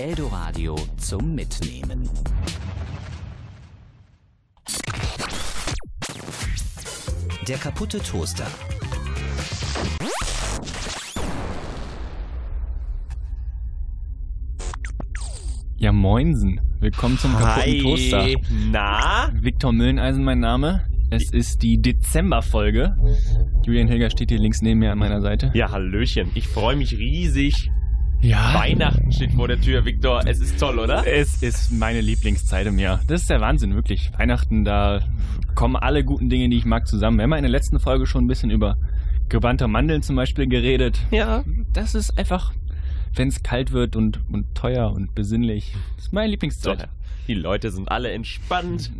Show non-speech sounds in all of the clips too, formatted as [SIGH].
Eldoradio zum Mitnehmen. Der kaputte Toaster. Ja, moinsen. Willkommen zum kaputten Toaster. Na? Viktor Mülleneisen mein Name. Es ist die Dezemberfolge. Julian Hilger steht hier links neben mir an meiner Seite. Ja, Hallöchen. Ich freue mich riesig. Ja. Weihnachten steht vor der Tür, Viktor. Es ist toll, oder? Es ist meine Lieblingszeit im Jahr. Das ist der Wahnsinn, wirklich. Weihnachten, da kommen alle guten Dinge, die ich mag, zusammen. Wir haben ja in der letzten Folge schon ein bisschen über gebrannte Mandeln zum Beispiel geredet. Ja. Das ist einfach, wenn es kalt wird und, und teuer und besinnlich. Das ist meine So, Lieblingszeit. die Leute sind alle entspannt.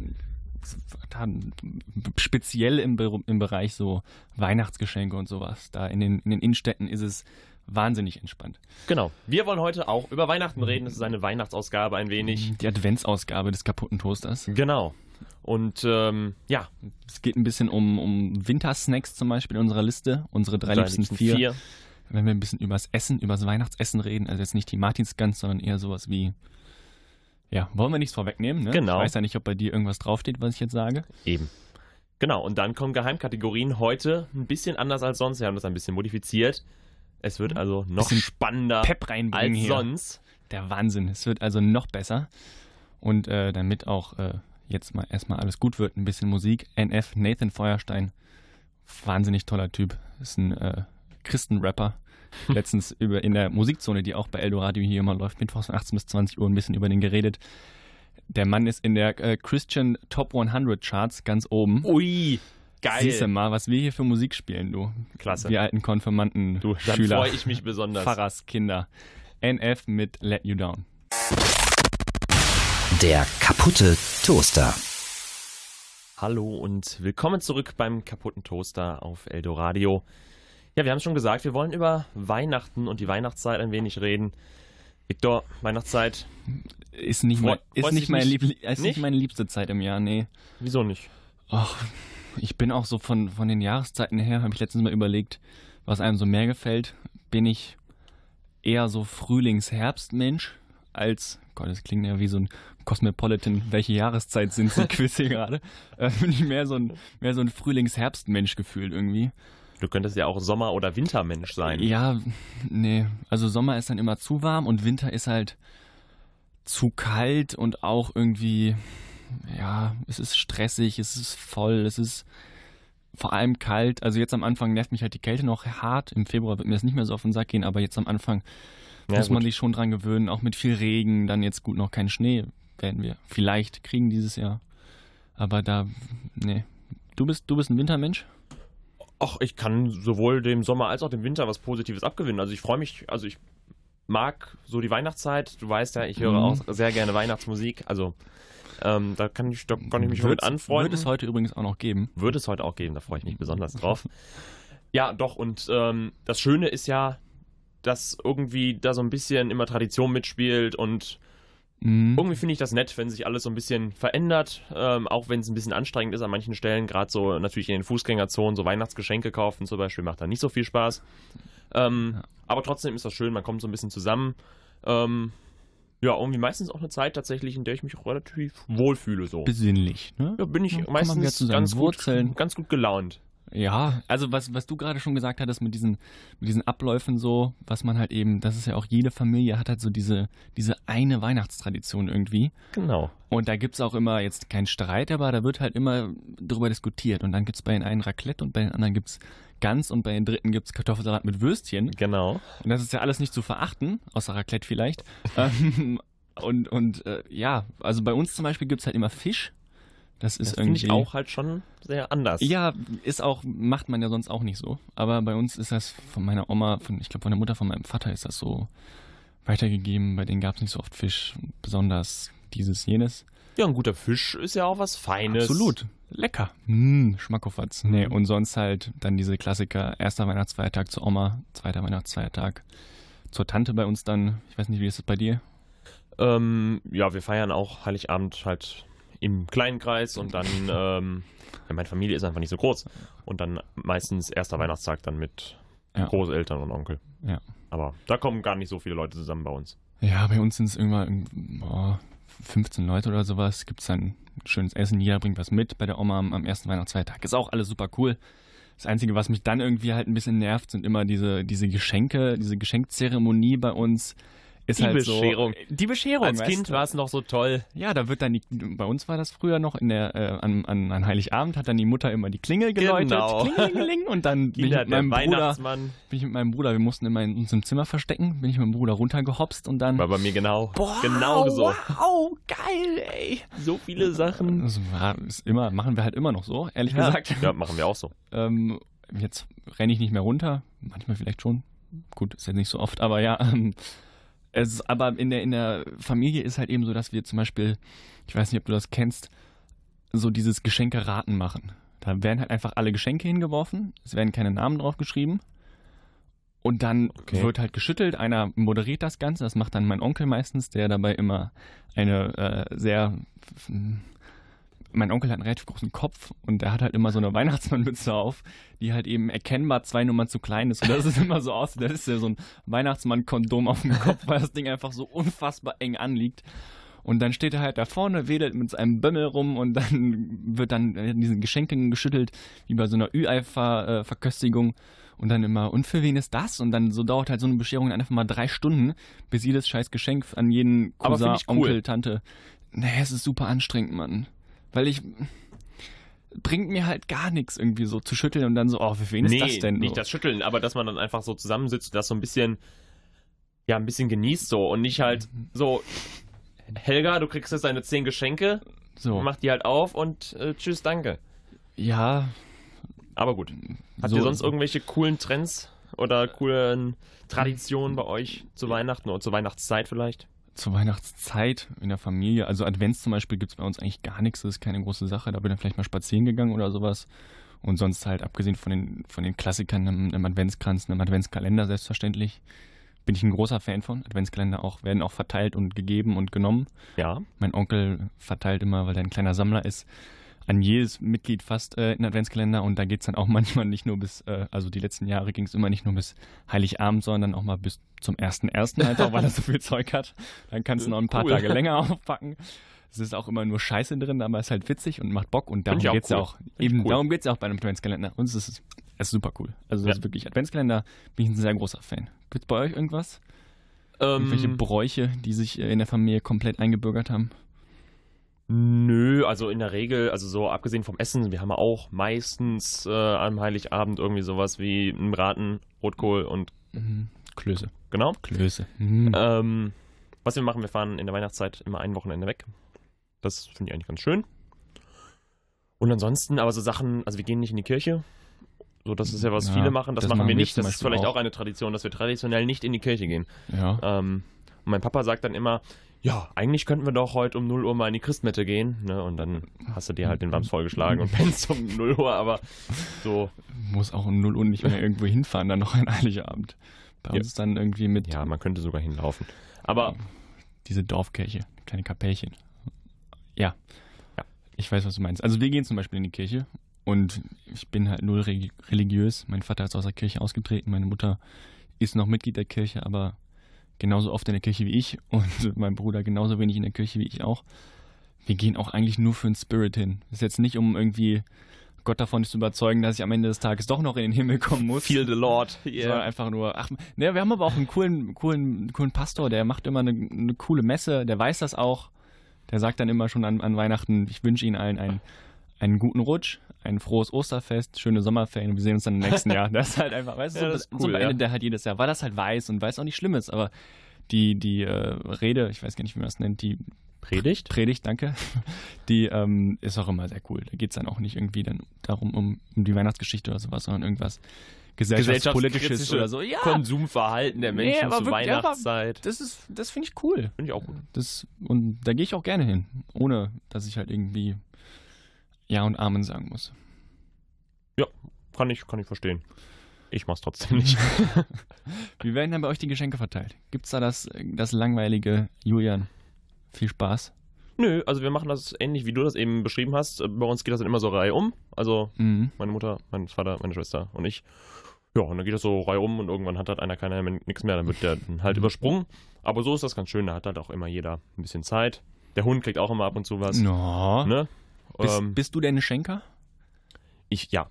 Speziell im, im Bereich so Weihnachtsgeschenke und sowas. Da in den, in den Innenstädten ist es wahnsinnig entspannt. Genau. Wir wollen heute auch über Weihnachten reden. Das ist eine Weihnachtsausgabe ein wenig. Die Adventsausgabe des kaputten Toasters. Genau. Und ähm, ja, Es geht ein bisschen um, um Wintersnacks zum Beispiel in unserer Liste. Unsere drei, drei liebsten liebsten vier. Wenn wir ein bisschen übers Essen, übers Weihnachtsessen reden, also jetzt nicht die Martinsgans, sondern eher sowas wie. Ja, wollen wir nichts vorwegnehmen, ne? Genau. Ich weiß ja nicht, ob bei dir irgendwas draufsteht, was ich jetzt sage. Eben. Genau, und dann kommen Geheimkategorien heute ein bisschen anders als sonst. Wir haben das ein bisschen modifiziert. Es wird also noch Bisschen spannender Pep reinbringen als hier. sonst. Der Wahnsinn. Es wird also noch besser. Und äh, damit auch äh, jetzt mal erstmal alles gut wird, ein bisschen Musik. NF, Nathan Feuerstein. Wahnsinnig toller Typ. Ist ein äh, Christenrapper. [LAUGHS] Letztens über in der Musikzone, die auch bei Eldoradio hier immer läuft, mittwochs von 18 bis 20 Uhr ein bisschen über den geredet. Der Mann ist in der äh, Christian Top 100 Charts ganz oben. Ui, geil. Siehst du mal, was wir hier für Musik spielen, du. Klasse. Wir alten Konfirmanden, Du, dann Schüler, freue ich mich besonders. Pfarrers, Kinder. NF mit Let You Down. Der kaputte Toaster. Hallo und willkommen zurück beim kaputten Toaster auf Eldoradio. Ja, wir haben es schon gesagt, wir wollen über Weihnachten und die Weihnachtszeit ein wenig reden. Viktor, Weihnachtszeit, Ist nicht, Freu- mein, ist nicht, meine nicht? Ist nicht Nicht? meine liebste Zeit im Jahr, nee. wieso nicht? Ach, ich bin auch so von, von den Jahreszeiten her, habe ich letztens mal überlegt, was einem so mehr gefällt. Bin ich eher so Frühlings-Herbst-Mensch als, Gott, das klingt ja wie so ein Cosmopolitan, welche Jahreszeit sind sie, [LAUGHS] Quiz hier gerade. Äh, bin ich mehr so ein, mehr so ein Frühlings-Herbst-Mensch gefühlt irgendwie. Du könntest ja auch Sommer- oder Wintermensch sein. Ja, nee. Also Sommer ist dann immer zu warm und Winter ist halt zu kalt und auch irgendwie, ja, es ist stressig, es ist voll, es ist vor allem kalt. Also jetzt am Anfang nervt mich halt die Kälte noch hart. Im Februar wird mir das nicht mehr so auf den Sack gehen, aber jetzt am Anfang Ja, muss man gut. sich schon dran gewöhnen. Auch mit viel Regen, dann jetzt gut noch kein Schnee werden wir vielleicht kriegen dieses Jahr. Aber da, nee. Du bist, du bist ein Wintermensch? Ach, ich kann sowohl dem Sommer als auch dem Winter was Positives abgewinnen. Also ich freue mich, also ich mag so die Weihnachtszeit. Du weißt ja, ich höre Mhm. auch sehr gerne Weihnachtsmusik. Also ähm, da kann ich, da kann ich mich schon mit anfreunden. Wird es heute übrigens auch noch geben. Wird es heute auch geben, da freue ich mich besonders [LAUGHS] drauf. Ja, doch, und ähm, das Schöne ist ja, dass irgendwie da so ein bisschen immer Tradition mitspielt und Mhm. irgendwie finde ich das nett, wenn sich alles so ein bisschen verändert, ähm, auch wenn es ein bisschen anstrengend ist an manchen Stellen, gerade so natürlich in den Fußgängerzonen, so Weihnachtsgeschenke kaufen zum Beispiel, macht da nicht so viel Spaß. Ähm, Ja. Aber trotzdem ist das schön, man kommt so ein bisschen zusammen. Ähm, ja, irgendwie meistens auch eine Zeit tatsächlich, in der ich mich relativ wohlfühle so. besinnlich. Ne? Ja, bin ich Ja, meistens ganz gut, Wurzeln. ganz gut gelaunt. Ja, also was, was du gerade schon gesagt hattest mit diesen, mit diesen Abläufen so, was man halt eben, das ist ja auch jede Familie hat halt so diese, diese eine Weihnachtstradition irgendwie. Genau. Und da gibt's auch immer jetzt keinen Streit, aber da wird halt immer drüber diskutiert. Und dann gibt's bei den einen Raclette und bei den anderen gibt's Gans und bei den dritten gibt's Kartoffelsalat mit Würstchen. Genau. Und das ist ja alles nicht zu verachten, außer Raclette vielleicht. Ähm, [LAUGHS] und und äh, ja, also bei uns zum Beispiel gibt's halt immer Fisch. Das ist Das finde irgendwie ich auch halt schon sehr anders. Ja, ist auch, macht man ja sonst auch nicht so. Aber bei uns ist das von meiner Oma, von, ich glaube von der Mutter von meinem Vater ist das so weitergegeben. Bei denen gab es nicht so oft Fisch, besonders dieses, jenes. Ja, ein guter Fisch ist ja auch was Feines. Absolut. Lecker. Mm, Schmackofatz. Nee, Mhm. und sonst halt dann diese Klassiker, erster Weihnachtsfeiertag zur Oma, zweiter Weihnachtsfeiertag zur Tante bei uns dann. Ich weiß nicht, wie ist das bei dir? Ähm, ja, wir feiern auch Heiligabend halt im kleinen Kreis und dann, [LAUGHS] ähm, ja, meine Familie ist einfach nicht so groß. Und dann meistens erster Weihnachtstag dann mit Ja. Großeltern und Onkel. Ja. Aber da kommen gar nicht so viele Leute zusammen bei uns. Ja, bei uns sind es irgendwann oh, 15 Leute oder sowas. Gibt es dann schönes Essen. Jeder bringt was mit bei der Oma am, am ersten Weihnachtsfeiertag. Ist auch alles super cool. Das Einzige, was mich dann irgendwie halt ein bisschen nervt, sind immer diese, diese Geschenke, diese Geschenkzeremonie bei uns. Ist Die halt Bescherung. So, die Bescherung. Als Kind war es noch so toll. Ja, da wird dann die, bei uns war das früher noch in der, äh, an, an, an Heiligabend hat dann die Mutter immer die Klingel geläutet. Genau. Klingelingeling, und dann [LAUGHS] bin ich, mit meinem Bruder, bin ich mit meinem Bruder, wir mussten immer in unserem Zimmer verstecken, bin ich mit meinem Bruder runtergehopst und dann. War bei mir genau. Boah, genau so. Wow, geil, ey. So viele Sachen. Das war, ist immer, machen wir halt immer noch so, ehrlich Ja. gesagt. ja, machen wir auch so. Ähm, jetzt renne ich nicht mehr runter, manchmal vielleicht schon. Gut, ist jetzt nicht so oft, aber ja. Ähm, es, aber in der, in der Familie ist halt eben so, dass wir zum Beispiel, ich weiß nicht, ob du das kennst, so dieses Geschenke-Raten machen. Da werden halt einfach alle Geschenke hingeworfen, es werden keine Namen drauf geschrieben. Und dann Okay. wird halt geschüttelt, einer moderiert das Ganze, das macht dann mein Onkel meistens, der dabei immer eine äh, sehr mein Onkel hat einen relativ großen Kopf und der hat halt immer so eine Weihnachtsmannmütze auf, die halt eben erkennbar zwei Nummern zu klein ist. Und das ist [LAUGHS] immer so aus, das ist ja so ein Weihnachtsmann-Kondom auf dem Kopf, weil das Ding einfach so unfassbar eng anliegt. Und dann steht er halt da vorne, wedelt mit seinem Bömmel rum und dann wird dann in diesen Geschenken geschüttelt, wie bei so einer Ü-Ei-Verköstigung. Und dann immer, und für wen ist das? Und dann so dauert halt so eine Bescherung einfach mal drei Stunden, bis jedes scheiß Geschenk an jeden Cousin, cool. Onkel, Tante. Nee, es ist super anstrengend, Mann. Weil ich. Bringt mir halt gar nichts irgendwie so zu schütteln und dann so, oh, für wen ist nee, das denn? nicht so? das Schütteln, aber dass man dann einfach so zusammensitzt und das so ein bisschen, ja, ein bisschen genießt so und nicht halt so, Helga, du kriegst jetzt deine zehn Geschenke, so. mach die halt auf und äh, tschüss, danke. Ja, Aber gut. Habt so, ihr sonst irgendwelche coolen Trends oder coolen Traditionen bei euch zu Weihnachten oder zur Weihnachtszeit vielleicht? Zur Weihnachtszeit in der Familie, also Advents zum Beispiel gibt es bei uns eigentlich gar nichts, das ist keine große Sache. Da bin ich dann vielleicht mal spazieren gegangen oder sowas. Und sonst halt, abgesehen von den, von den Klassikern, einem, einem Adventskranz, einem Adventskalender selbstverständlich, bin ich ein großer Fan von. Adventskalender auch, werden auch verteilt und gegeben und genommen. Ja. Mein Onkel verteilt immer, weil er ein kleiner Sammler ist, an jedes Mitglied fast äh, einen Adventskalender und da geht es dann auch [LAUGHS] manchmal nicht nur bis, äh, also die letzten Jahre ging es immer nicht nur bis Heiligabend, sondern auch mal bis zum 1.1. einfach, weil er so viel Zeug hat. Dann kannst du noch ein paar Cool. Tage länger [LAUGHS] aufpacken. Es ist auch immer nur Scheiße drin, aber es ist halt witzig und macht Bock und darum auch geht es ja cool. auch. ich Eben, cool. darum geht es ja auch bei einem Adventskalender. Und es ist, es ist super cool. Also das Ja. ist wirklich Adventskalender, bin ich ein sehr großer Fan. Gibt es bei euch irgendwas? Irgendwelche Ähm, Bräuche, die sich äh, in der Familie komplett eingebürgert haben? Nö, also in der Regel, also so abgesehen vom Essen, wir haben ja auch meistens äh, am Heiligabend irgendwie sowas wie einen Braten, Rotkohl und Mhm. Klöße. genau. Klöße. Mhm. Ähm, was wir machen, wir fahren in der Weihnachtszeit immer ein Wochenende weg. Das finde ich eigentlich ganz schön. Und ansonsten, aber so Sachen, also wir gehen nicht in die Kirche. So, das ist ja, was Ja, viele machen. Das, das machen wir nicht. Das ist vielleicht auch. auch. eine Tradition, dass wir traditionell nicht in die Kirche gehen. Ja. Ähm, und mein Papa sagt dann immer, ja, eigentlich könnten wir doch heute um 0 Uhr mal in die Christmette gehen. Ne? Und dann hast du dir halt den Wams vollgeschlagen und pennst um 0 Uhr, aber so, Muss auch um 0 Uhr nicht mehr irgendwo hinfahren, dann noch ein Heiligabend. Bei Ja. uns ist dann irgendwie mit ja, man könnte sogar hinlaufen. Aber diese Dorfkirche, kleine Kapellchen. Ja. Ja. Ich weiß, was du meinst. Also wir gehen zum Beispiel in die Kirche und ich bin halt null religiös. Mein Vater ist aus der Kirche ausgetreten, meine Mutter ist noch Mitglied der Kirche, aber genauso oft in der Kirche wie ich [LAUGHS] und mein Bruder genauso wenig in der Kirche wie ich auch. Wir gehen auch eigentlich nur für den Spirit hin. ist jetzt nicht, um irgendwie Gott davon zu überzeugen, dass ich am Ende des Tages doch noch in den Himmel kommen muss. feel the Lord. Sondern einfach nur, ach, ne, wir haben aber auch einen coolen, coolen, coolen Pastor, der macht immer eine, eine coole Messe, der weiß das auch. Der sagt dann immer schon an, an Weihnachten, ich wünsche Ihnen allen einen, einen guten Rutsch, ein frohes Osterfest, schöne Sommerferien und wir sehen uns dann im nächsten Jahr. [LAUGHS] Das ist halt einfach, weißt du, Ja, so, das ist so cool, beendet ja. der halt jedes Jahr, weil das halt weiß und weiß auch nicht schlimm ist, aber die, die äh, Rede, ich weiß gar nicht, wie man das nennt, die Predigt? Predigt, danke, [LAUGHS] die ähm, ist auch immer sehr cool. Da geht es dann auch nicht irgendwie dann darum, um, um die Weihnachtsgeschichte oder sowas, sondern irgendwas gesellschaftspolitisches oder so. Ja, Konsumverhalten der Nee, Menschen aber zur wirklich, ja, Weihnachtszeit. das ist, das finde ich cool. Finde ich auch gut. Das, und da gehe ich auch gerne hin, ohne dass ich halt irgendwie Ja und Amen sagen muss. Kann ich, kann ich verstehen. Ich mach's trotzdem nicht. [LAUGHS] [LAUGHS] Wie werden dann bei euch die Geschenke verteilt? Gibt's da das, das langweilige Julian? Viel Spaß. Nö, also wir machen das ähnlich, wie du das eben beschrieben hast. Bei uns geht das dann immer so Reihe um. Also Mhm. meine Mutter, mein Vater, meine Schwester und ich. Ja, und dann geht das so reihum und irgendwann hat halt einer keiner nichts mehr, dann wird der halt übersprungen. Aber so ist das ganz schön, da hat halt auch immer jeder ein bisschen Zeit. Der Hund kriegt auch immer ab und zu was. No. Ne? Bist, Ähm, bist du denn ein Schenker? ich, ja.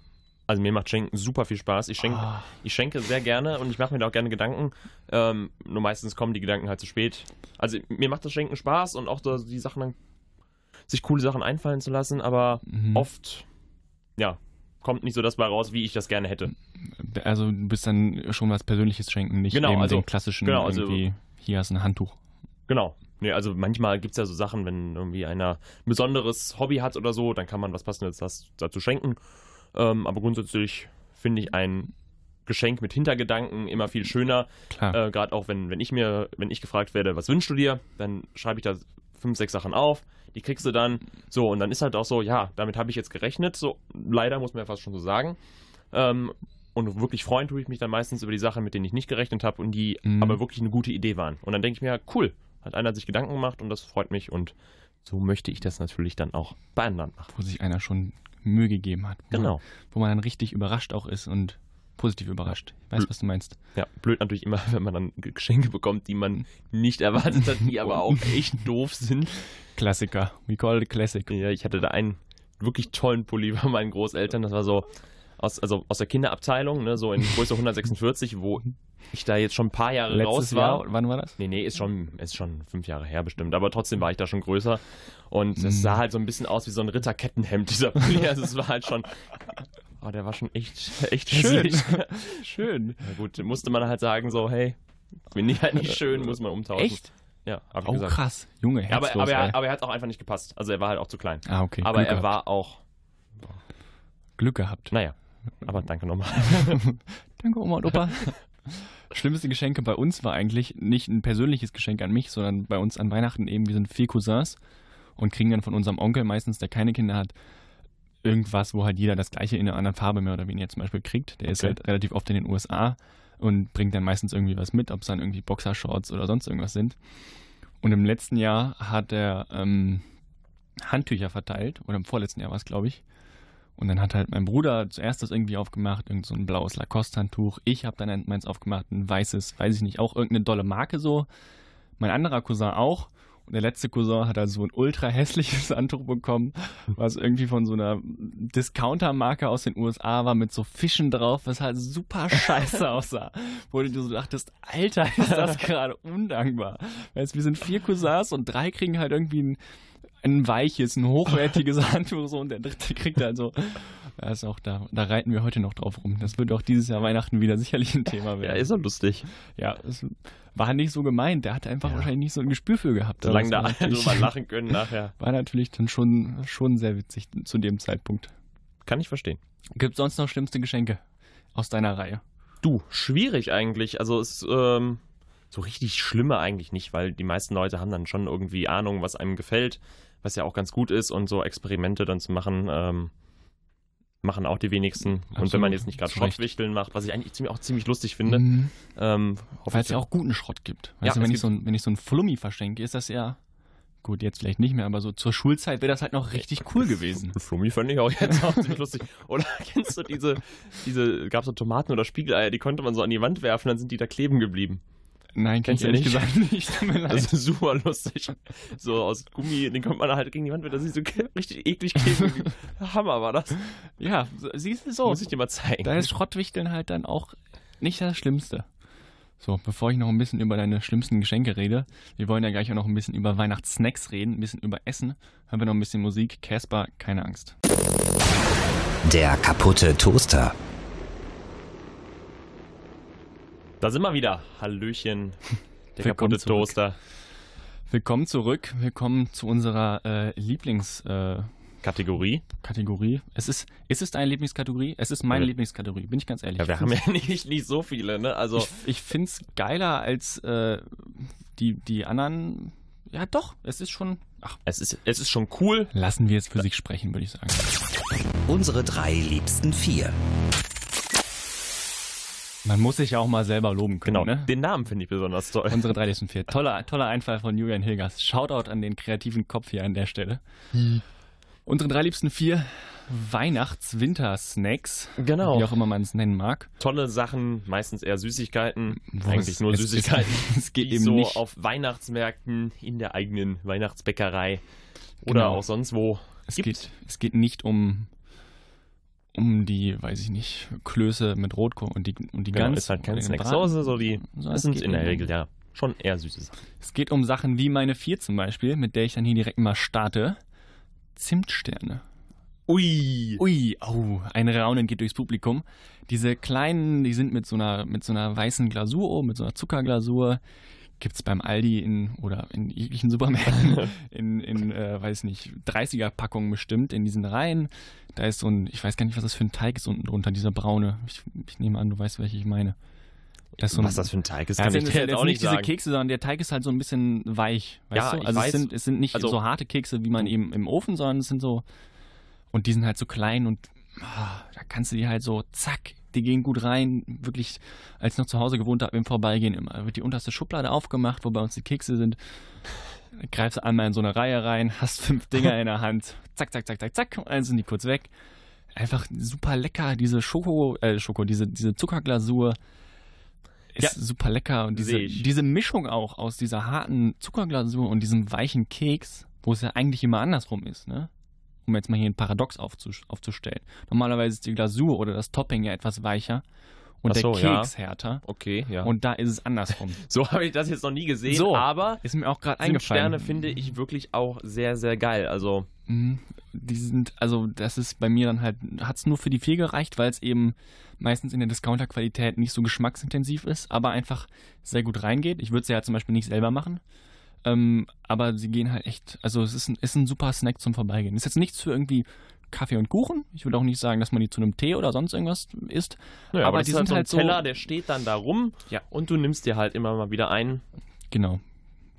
Also mir macht Schenken super viel Spaß. Ich schenke, Ah. ich schenke sehr gerne und ich mache mir da auch gerne Gedanken. Ähm, nur meistens kommen die Gedanken halt zu spät. Also mir macht das Schenken Spaß und auch die Sachen dann, sich coole Sachen einfallen zu lassen, aber Mhm. oft, ja, kommt nicht so das bei raus, wie ich das gerne hätte. Also du bist dann schon was Persönliches schenken, nicht Genau, eben also- den klassischen genau, also- irgendwie, hier hast du ein Handtuch. Genau. Nee, also manchmal gibt es ja so Sachen, wenn irgendwie einer ein besonderes Hobby hat oder so, dann kann man was Passendes das, dazu schenken. Ähm, aber grundsätzlich finde ich ein Geschenk mit Hintergedanken immer viel schöner. Äh, Gerade auch wenn, wenn ich mir, wenn ich gefragt werde, was wünschst du dir, dann schreibe ich da fünf, sechs Sachen auf, die kriegst du dann. So, und dann ist halt auch so, ja, damit habe ich jetzt gerechnet. So, leider muss man ja fast schon so sagen. Ähm, und wirklich freuen tue ich mich dann meistens über die Sachen, mit denen ich nicht gerechnet habe und die Mhm. aber wirklich eine gute Idee waren. Und dann denke ich mir, cool, hat einer sich Gedanken gemacht und das freut mich und so möchte ich das natürlich dann auch bei anderen machen. wo sich einer schon Mühe gegeben hat. Wo, Genau. Wo man dann richtig überrascht auch ist und positiv überrascht. Ich weiß, was du meinst. Ja, blöd natürlich immer, [LAUGHS] wenn man dann Ge- Geschenke bekommt, die man nicht erwartet hat, die aber auch [LAUGHS] echt doof sind. Klassiker. We call it classic. Ja, ich hatte da einen wirklich tollen Pulli [LAUGHS] bei meinen Großeltern. Das war so aus, also aus der Kinderabteilung, ne, so in Größe 146, wo ich da jetzt schon ein paar Jahre Letztes raus war. Jahr, wann war das? Nee, nee, ist schon, ist schon fünf Jahre her bestimmt. Aber trotzdem war ich da schon größer. Und es sah halt so ein bisschen aus wie so ein Ritterkettenhemd, dieser Pulli. Also es war halt schon. Oh, der war schon echt, echt Schön. [LAUGHS] Schön. Na gut, musste man halt sagen, so, hey, finde ich halt nicht schön, muss man umtauschen. Echt? Ja, hab ich Oh, gesagt. krass. Junge, aber, herzlos, aber, ey. er, aber er hat auch einfach nicht gepasst. Also er war halt auch zu klein. Ah, okay. Aber Glück er gehabt. war auch, Glück gehabt. naja, aber danke nochmal. [LAUGHS] [LAUGHS] Danke, Oma und Opa. Schlimmste Geschenke bei uns war eigentlich nicht ein persönliches Geschenk an mich, sondern bei uns an Weihnachten eben, wir sind vier Cousins und kriegen dann von unserem Onkel meistens, der keine Kinder hat, irgendwas, wo halt jeder das gleiche in einer anderen Farbe mehr oder weniger zum Beispiel kriegt. Der ist Okay. halt relativ oft in den USA und bringt dann meistens irgendwie was mit, ob es dann irgendwie Boxershorts oder sonst irgendwas sind. Und im letzten Jahr hat er ähm, Handtücher verteilt, oder im vorletzten Jahr war es, glaube ich. Und dann hat halt mein Bruder zuerst das irgendwie aufgemacht, irgend so ein blaues Lacoste-Handtuch. Ich habe dann meins aufgemacht, ein weißes, weiß ich nicht, auch irgendeine dolle Marke so. Mein anderer Cousin auch. Und der letzte Cousin hat also so ein ultra hässliches [LAUGHS] Handtuch bekommen, was irgendwie von so einer Discounter-Marke aus den USA war mit so Fischen drauf, was halt super scheiße [LAUGHS] aussah. Wo du so dachtest, Alter, ist das [LAUGHS] gerade undankbar. Weißt, wir sind vier Cousins und drei kriegen halt irgendwie ein, ein weiches, ein hochwertiges [LAUGHS] Handtuch so und der dritte kriegt halt so. Da ist auch da, da reiten wir heute noch drauf rum. Das wird auch dieses Jahr Weihnachten wieder sicherlich ein Thema Ja, werden. ist doch lustig. Ja, es war nicht so gemeint. Der hat einfach Ja. wahrscheinlich nicht so ein Gespür für gehabt. Solange da alle drüber lachen können nachher. [LAUGHS] War natürlich dann schon, schon sehr witzig zu dem Zeitpunkt. Kann ich verstehen. Gibt sonst noch schlimmste Geschenke aus deiner Reihe? Du, schwierig eigentlich. Also es ähm, so richtig schlimme eigentlich nicht, weil die meisten Leute haben dann schon irgendwie Ahnung, was einem gefällt, was ja auch ganz gut ist und so Experimente dann zu machen, ähm, machen auch die wenigsten. Und wenn Absolut, man jetzt nicht gerade. Schrottwichteln macht, was ich eigentlich ziemlich, auch ziemlich lustig finde, Mhm. ähm, Weil es ja auch guten Schrott gibt. Ja, Weißt du, es wenn ich, so ein, wenn ich so ein Flummi verschenke, ist das ja, gut, jetzt vielleicht nicht mehr, aber so zur Schulzeit wäre das halt noch richtig cool gewesen. Flummi fand ich auch jetzt auch ziemlich lustig. Oder [LAUGHS] kennst du diese, diese, gab es so Tomaten oder Spiegeleier, die konnte man so an die Wand werfen, dann sind die da kleben geblieben. Nein, Kennst kenn du ich ehrlich gesagt nicht. Tut mir leid. Das ist super lustig. So aus Gummi, den konnte man halt gegen die Wand, das ist so richtig eklig kleben. [LAUGHS] Hammer war das. ja, siehst du so. Muss ich dir mal zeigen. Da ist Schrottwichteln halt dann auch nicht das Schlimmste. So, bevor ich noch ein bisschen über deine schlimmsten Geschenke rede, wir wollen ja gleich auch noch ein bisschen über Weihnachtssnacks reden, ein bisschen über Essen, haben wir noch ein bisschen Musik. Casper, keine Angst. Der kaputte Toaster. Da sind wir wieder. Hallöchen. [LAUGHS] Der Willkommen kaputte zurück. Toaster. Willkommen zurück, willkommen zu unserer äh, Lieblingskategorie. Kategorie. es ist, ist es deine Lieblingskategorie? Es ist meine Ja. Lieblingskategorie, bin ich ganz ehrlich. Ja, wir haben ja nicht, nicht so viele, ne? Also, ich ich finde es geiler als äh, die, die anderen. Ja, doch, es ist schon. Ach, es ist, es ist schon cool. lassen wir es für sich sprechen, würde ich sagen. Unsere drei liebsten vier. Man muss sich ja auch mal selber loben können, Genau. ne? Den Namen finde ich besonders toll. Unsere 3 liebsten vier. Toller, toller Einfall von Julian Hilgers. Shoutout an den kreativen Kopf hier an der Stelle. Unsere drei liebsten vier Weihnachts-Winter-Snacks. Genau. Wie auch immer man es nennen mag. Tolle Sachen, meistens eher Süßigkeiten. Wo Eigentlich es- nur es- Süßigkeiten. Es, [LAUGHS] es geht eben so nicht. auf Weihnachtsmärkten in der eigenen Weihnachtsbäckerei oder Genau. auch sonst wo Es gibt. geht, es geht nicht um, um die, weiß ich nicht, Klöße mit Rotkohl und die, und die Genau, Gans. ist halt kein oder den Snack. Braten. So, die, So, das sind in der Regel ja schon eher süße Sachen. Es geht um Sachen wie meine vier zum Beispiel, mit der ich dann hier direkt mal starte. Zimtsterne. Ui! Ui, au, ein Raunen geht durchs Publikum. Diese kleinen, die sind mit so einer, mit so einer weißen Glasur oben, mit so einer Zuckerglasur. Gibt's beim Aldi in, oder in jeglichen Supermärkten [LAUGHS] in, in äh, weiß nicht, 30er-Packungen bestimmt, in diesen Reihen. Da ist so ein, ich weiß gar nicht, was das für ein Teig ist unten drunter, dieser braune. Ich, ich nehme an, du weißt, welche ich meine. Das so ein- Was das für ein Teig ist, ja, kann es ich dir es jetzt auch nicht nicht diese sagen. Kekse, sondern der Teig ist halt so ein bisschen weich. Weißt Ja, du? Also es sind, es sind nicht Also- so harte Kekse, wie man eben im Ofen, sondern es sind so. Und die sind halt so klein und ah, da kannst du die halt so, zack, die gehen gut rein. Wirklich, als ich noch zu Hause gewohnt habe, im Vorbeigehen immer. Da wird die unterste Schublade aufgemacht, wo bei uns die Kekse sind. Greifst einmal in so eine Reihe rein, hast fünf Dinger in der [LAUGHS] Hand. Zack, zack, zack, zack, zack. Und dann sind die kurz weg. Einfach super lecker, diese Schoko, äh, Schoko, diese, diese Zuckerglasur ist Ja. super lecker. Und diese, diese Mischung auch aus dieser harten Zuckerglasur und diesem weichen Keks, wo es ja eigentlich immer andersrum ist, ne? Um jetzt mal hier ein Paradox aufzus aufzustellen. Normalerweise ist die Glasur oder das Topping ja etwas weicher und so, der ja. Keks härter. Okay, ja. Und da ist es andersrum. [LAUGHS] so habe ich das jetzt noch nie gesehen, So, aber Ist mir auch gerade eingefallen. Zimtsterne finde ich wirklich auch sehr, sehr geil. Also, Mhm. Die sind, also das ist bei mir dann halt, hat es nur für die vier gereicht, weil es eben meistens in der Discounter-Qualität nicht so geschmacksintensiv ist, aber einfach sehr gut reingeht. Ich würde sie ja zum Beispiel nicht selber machen. Ähm, aber sie gehen halt echt, also es ist ein, ist ein super Snack zum Vorbeigehen. Ist jetzt nichts für irgendwie Kaffee und Kuchen. Ich würde auch nicht sagen, dass man die zu einem Tee oder sonst irgendwas isst. naja, Aber aber, die halt sind so ein halt so- Teller, der steht dann da rum Ja. und du nimmst dir halt immer mal wieder einen. Genau.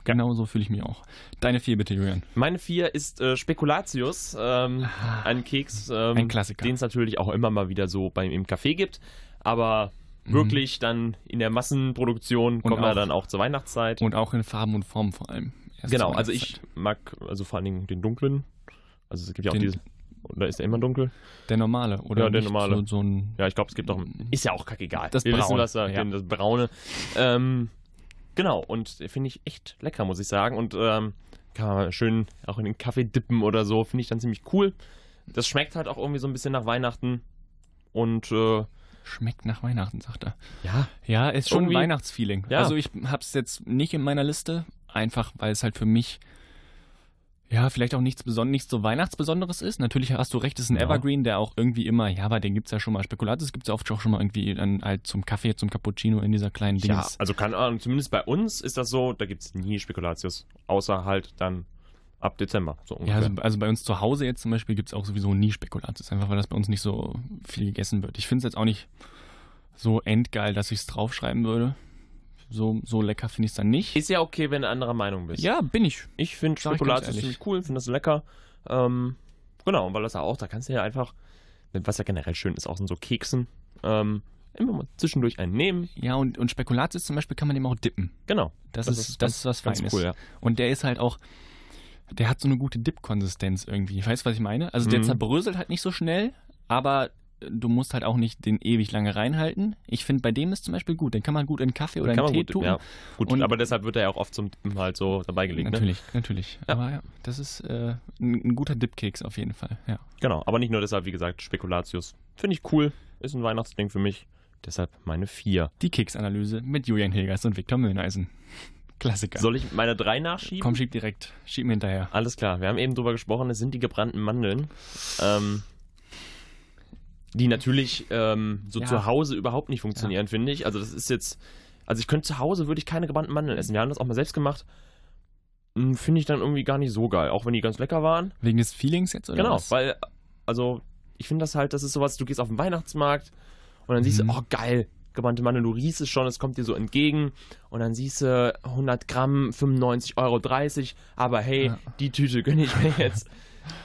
Genau so fühle ich mich auch. Deine vier bitte, Julian. Meine vier ist äh, Spekulatius, ähm, ein Keks, ähm, Ah. Ein Klassiker. den es natürlich auch immer mal wieder so beim, im Café gibt, aber Mhm. wirklich dann in der Massenproduktion kommen wir auch- dann auch zur Weihnachtszeit. Und auch in Farben und Formen vor allem. Erst genau, also ich mag also vor allen Dingen den dunklen. Also es gibt ja auch Den- diese. Oder ist der immer dunkel? Der normale, oder? Ja, der normale. So, so ein Ja, ich glaube, es gibt auch. Ist ja auch kackegal. Das Wir wissen, Braune, was da, ja. den, das Braune. Ähm, genau, und finde ich echt lecker, muss ich sagen. Und ähm, kann man schön auch in den Kaffee dippen oder so. Finde ich dann ziemlich cool. Das schmeckt halt auch irgendwie so ein bisschen nach Weihnachten. Und äh, Schmeckt nach Weihnachten, sagt er. ja, Ja, ist schon ein Weihnachtsfeeling. Ja. Also ich hab's jetzt nicht in meiner Liste, einfach weil es halt für mich ja, vielleicht auch nichts, beson nichts so Weihnachtsbesonderes ist. Natürlich hast du recht, es ist ein Ja. Evergreen, der auch irgendwie immer, ja, aber den gibt's ja schon mal. Spekulatius gibt's ja oft auch schon mal irgendwie dann halt zum Kaffee, zum Cappuccino in dieser kleinen ja, Dings. also kann Ahnung, zumindest bei uns ist das so, da gibt es nie Spekulatius. Außer halt dann ab Dezember. So Ja, ungefähr. also, also bei uns zu Hause jetzt zum Beispiel gibt's auch sowieso nie Spekulatius, einfach weil das bei uns nicht so viel gegessen wird. Ich finde es jetzt auch nicht so endgeil, dass ich's draufschreiben würde. So, so lecker finde ich es dann nicht. ist ja okay, wenn du anderer Meinung bist. Ja, bin ich. Ich finde ich Spekulatius ziemlich cool, finde das lecker. Ähm, genau, und weil das ja auch, da kannst du ja einfach, was ja generell schön ist, auch so Keksen, ähm, immer mal zwischendurch einen nehmen. Ja, und, und Spekulatius zum Beispiel kann man dem auch dippen. Genau. Das, Das ist, das ist was Feines. cool, ja. Und der ist halt auch, der hat so eine gute Dip-Konsistenz irgendwie. Weißt du, was ich meine? Also der Mhm. zerbröselt halt nicht so schnell, aber du musst halt auch nicht den ewig lange reinhalten. Ich finde, bei dem ist zum Beispiel gut. Den kann man gut in Kaffee oder in Tee gut, tun. ja. Gut, Und- aber deshalb wird er ja auch oft zum Dippen halt so dabei gelegt. Ne? Natürlich, natürlich. Ja. Aber ja, das ist äh, ein, ein guter Dip-Keks auf jeden Fall. Ja. Genau, aber nicht nur deshalb, wie gesagt, Spekulatius. Finde ich cool, ist ein Weihnachtsding für mich. Deshalb meine vier. Die Keksanalyse mit Julian Hilgers und Viktor Möhneisen. Klassiker. Soll ich meine drei nachschieben? Komm, schieb direkt. Schieb mir hinterher. Alles klar, wir haben eben drüber gesprochen, es sind die gebrannten Mandeln. Ähm, die natürlich ähm, so Ja. zu Hause überhaupt nicht funktionieren, finde ich. Also das ist jetzt, also ich könnte zu Hause würde ich keine gebrannten Mandeln essen. Wir haben das auch mal selbst gemacht. Hm, Finde ich dann irgendwie gar nicht so geil, auch wenn die ganz lecker waren. Wegen des Feelings jetzt, oder genau, was? weil, also ich finde das halt, das ist sowas, du gehst auf den Weihnachtsmarkt und dann siehst Mhm. du, oh geil, gebrannte Mandeln, du riechst es schon, es kommt dir so entgegen und dann siehst du 100 Gramm, 95,30 Euro, aber hey, Ja. die Tüte [LAUGHS] gönne ich mir jetzt.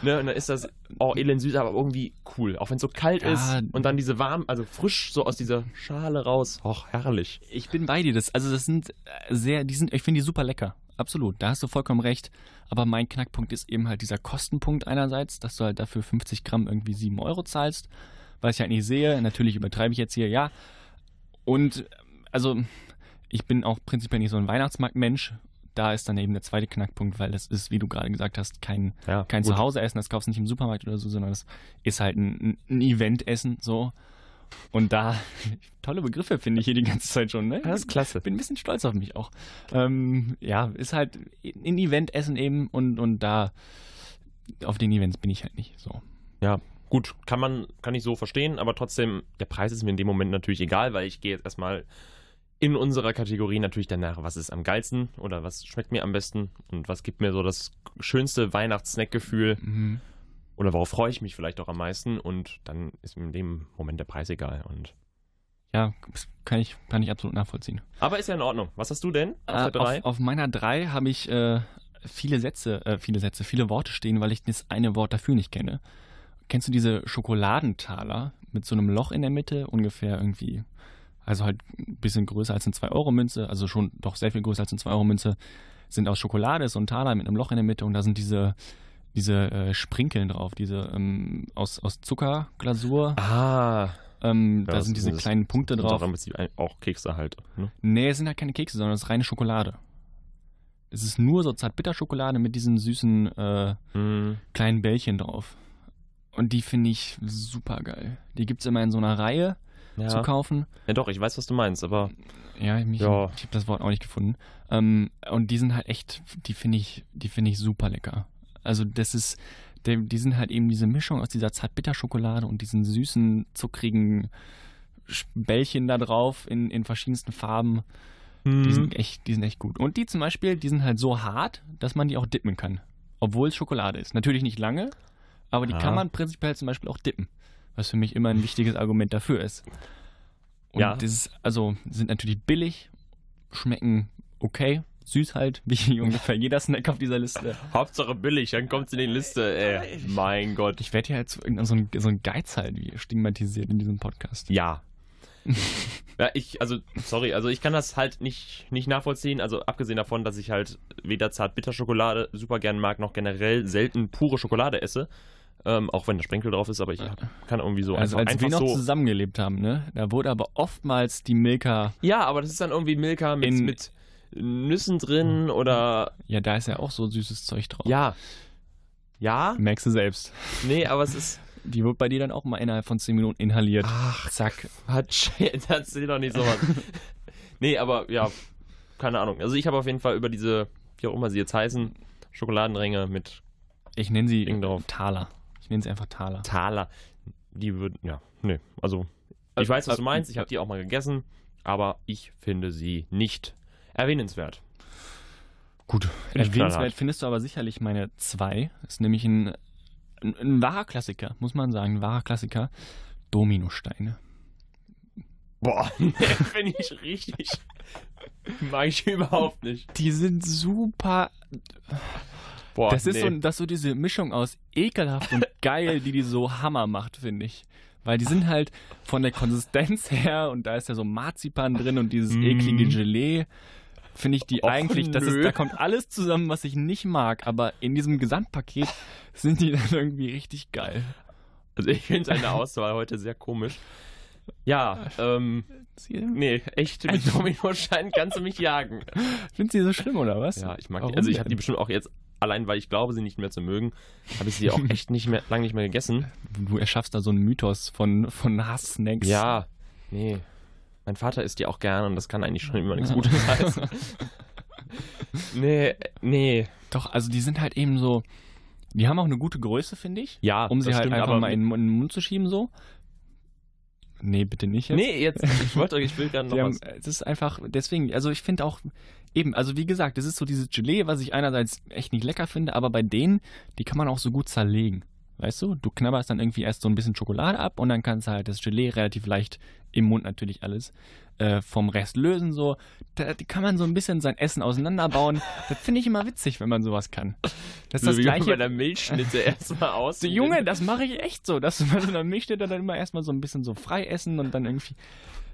Ne, und dann ist das oh, elend süß, aber irgendwie cool. Auch wenn es so kalt Ja. ist und dann diese warm, also frisch so aus dieser Schale raus. Och, herrlich. Ich bin bei dir. Das, also das sind äh, sehr, die sind, ich finde die super lecker. absolut. Da hast du vollkommen recht. Aber mein Knackpunkt ist eben halt dieser Kostenpunkt einerseits, dass du halt dafür 50 Gramm irgendwie 7 Euro zahlst, was ich halt nicht sehe. Natürlich übertreibe ich jetzt hier, ja. Und also ich bin auch prinzipiell nicht so ein Weihnachtsmarktmensch. Da ist dann eben der zweite Knackpunkt, weil das ist, wie du gerade gesagt hast, kein, Ja, kein. Zuhause-Essen, das kaufst du nicht im Supermarkt oder so, sondern das ist halt ein, ein Event-Essen, so. Und da, [LAUGHS] tolle Begriffe finde ich hier die ganze Zeit schon, ne? Das ist klasse. Bin ein bisschen stolz auf mich auch. Ähm, ja, ist halt ein Event-Essen eben und, und da, auf den Events bin ich halt nicht so. Ja, gut, kann man, kann ich so verstehen, aber trotzdem, der Preis ist mir in dem Moment natürlich egal, weil ich gehe jetzt erstmal in unserer Kategorie natürlich danach, was ist am geilsten oder was schmeckt mir am besten und was gibt mir so das schönste Weihnachtssnack-Gefühl Mhm. oder worauf freue ich mich vielleicht auch am meisten und dann ist mir in dem Moment der Preis egal. Und Ja, das kann ich, kann ich absolut nachvollziehen. aber ist ja in Ordnung. Was hast du denn auf Äh, der 3? Auf, auf meiner 3 habe ich äh, viele Sätze, äh, viele Sätze, viele Worte stehen, weil ich das eine Wort dafür nicht kenne. Kennst du diese Schokoladentaler mit so einem Loch in der Mitte, ungefähr irgendwie, also halt ein bisschen größer als eine 2-Euro-Münze, also schon doch sehr viel größer als eine 2-Euro-Münze, sind aus Schokolade, so ein Taler mit einem Loch in der Mitte und da sind diese, diese äh, Sprinkeln drauf, diese ähm, aus, aus Zuckerglasur. Ah, Ähm, Ja, da sind diese ist- kleine Punkte sind doch drauf. Prinzip ein- auch Kekse halt. Ne? Nee, es sind halt keine Kekse, sondern es ist reine Schokolade. Es ist nur so Zartbitterschokolade mit diesen süßen äh, Hm, kleinen Bällchen drauf. Und die finde ich super geil. Die gibt es immer in so einer Reihe ja. zu kaufen. ja, doch, ich weiß, was du meinst, aber Ja, mich, Ja. ich habe das Wort auch nicht gefunden. Ähm, und die sind halt echt, die finde ich, die finde ich super lecker. Also das ist, der, die sind halt eben diese Mischung aus dieser Zartbitterschokolade und diesen süßen, zuckrigen Bällchen da drauf in, in verschiedensten Farben. Die Mhm. sind echt, die sind echt gut. Und die zum Beispiel, die sind halt so hart, dass man die auch dippen kann. Obwohl es Schokolade ist. Natürlich nicht lange, aber die Ah. kann man prinzipiell zum Beispiel auch dippen. Was für mich immer ein wichtiges Argument dafür ist. Und Ja. dieses, also sind natürlich billig, schmecken okay, süß halt, wie [LAUGHS] ungefähr jeder Snack auf dieser Liste. Hauptsache billig, dann kommt's in die Liste, ey. Mein Gott. Ich werde hier halt so, irgendein- so, ein, so ein Geiz halt wie stigmatisiert in diesem Podcast. Ja. [LAUGHS] ja, ich, also, sorry, also ich kann das halt nicht, nicht nachvollziehen. Also abgesehen davon, dass ich halt weder Zart-Bitter-Schokolade super gern mag, noch generell selten pure Schokolade esse. Ähm, auch wenn da Sprenkel drauf ist, aber ich kann irgendwie so Also einfach, als wir einfach noch so. zusammengelebt haben, ne, da wurde aber oftmals die Milka, Ja, aber das ist dann irgendwie Milka mit, In- mit Nüssen drin oder. ja, da ist ja auch so süßes Zeug drauf. Ja. Ja? Merkst du selbst. Nee, aber es ist. [LAUGHS] Die wird bei dir dann auch mal innerhalb von 10 Minuten inhaliert. Ach, Zack. Quatsch. [LAUGHS] Jetzt erzähl doch nicht sowas. [LAUGHS] nee, aber ja, keine Ahnung. Also ich habe auf jeden Fall über diese, wie auch immer sie jetzt heißen, Schokoladenringe mit Ich nenne sie. Taler. Ich nenne sie einfach Taler. Taler. Die würden, ja, nee. Also, ich Also, weiß, was du äh, meinst. Ich habe die auch mal gegessen, aber ich finde sie nicht erwähnenswert. Gut. Erwähnenswert findest du aber sicherlich meine zwei. Ist nämlich ein, ein, ein wahrer Klassiker, muss man sagen. Ein wahrer Klassiker. Dominosteine. Boah, [LAUGHS] nee, finde ich richtig. Mag ich überhaupt nicht. Die sind super. Boah, das ist nee. so, das ist so diese Mischung aus ekelhaft und [LAUGHS] geil, die die so Hammer macht, finde ich. Weil die sind halt von der Konsistenz [LAUGHS] her und da ist ja so Marzipan drin und dieses Mm. eklige Gelee. Finde ich die Och, eigentlich, das ist, da kommt alles zusammen, was ich nicht mag, aber in diesem Gesamtpaket sind die [LAUGHS] dann irgendwie richtig geil. Also ich finde deine Auswahl heute sehr komisch. Ja, ähm, nee, echt, mit Dominoschein kannst du mich jagen. Findest du die so schlimm oder was? Ja, ich mag Warum die. Also ich habe die bestimmt auch jetzt, allein weil ich glaube, sie nicht mehr zu mögen, habe ich sie auch [LAUGHS] echt nicht mehr, lange nicht mehr gegessen. Du erschaffst da so einen Mythos von, von Hass-Snacks. Ja, nee. Mein Vater isst die auch gern und das kann eigentlich schon immer nichts Gutes [LAUGHS] heißen. nee, nee. Doch, also die sind halt eben so. Die haben auch eine gute Größe, finde ich. Ja, um sie halt stimmt, einfach aber mal in, in den Mund zu schieben, so. Nee, bitte nicht jetzt. Nee, jetzt, ich wollte, ich will gerade [LAUGHS] noch haben, was. es ist einfach, deswegen, also ich finde auch, eben, also wie gesagt, es ist so dieses Gelee, was ich einerseits echt nicht lecker finde, aber bei denen, die kann man auch so gut zerlegen. Weißt du, du knabberst dann irgendwie erst so ein bisschen Schokolade ab und dann kannst du halt das Gelee relativ leicht im Mund natürlich alles äh, vom Rest lösen. So, da, kann man so ein bisschen sein Essen auseinanderbauen. Das finde ich immer witzig, wenn man sowas kann. Das ist das wie bei gleiche. der Milchschnitte [LAUGHS] erstmal aus. So, Junge, das mache ich echt so, dass du [LAUGHS] bei so einer Milchschnitte dann immer erstmal so ein bisschen so frei essen und dann irgendwie.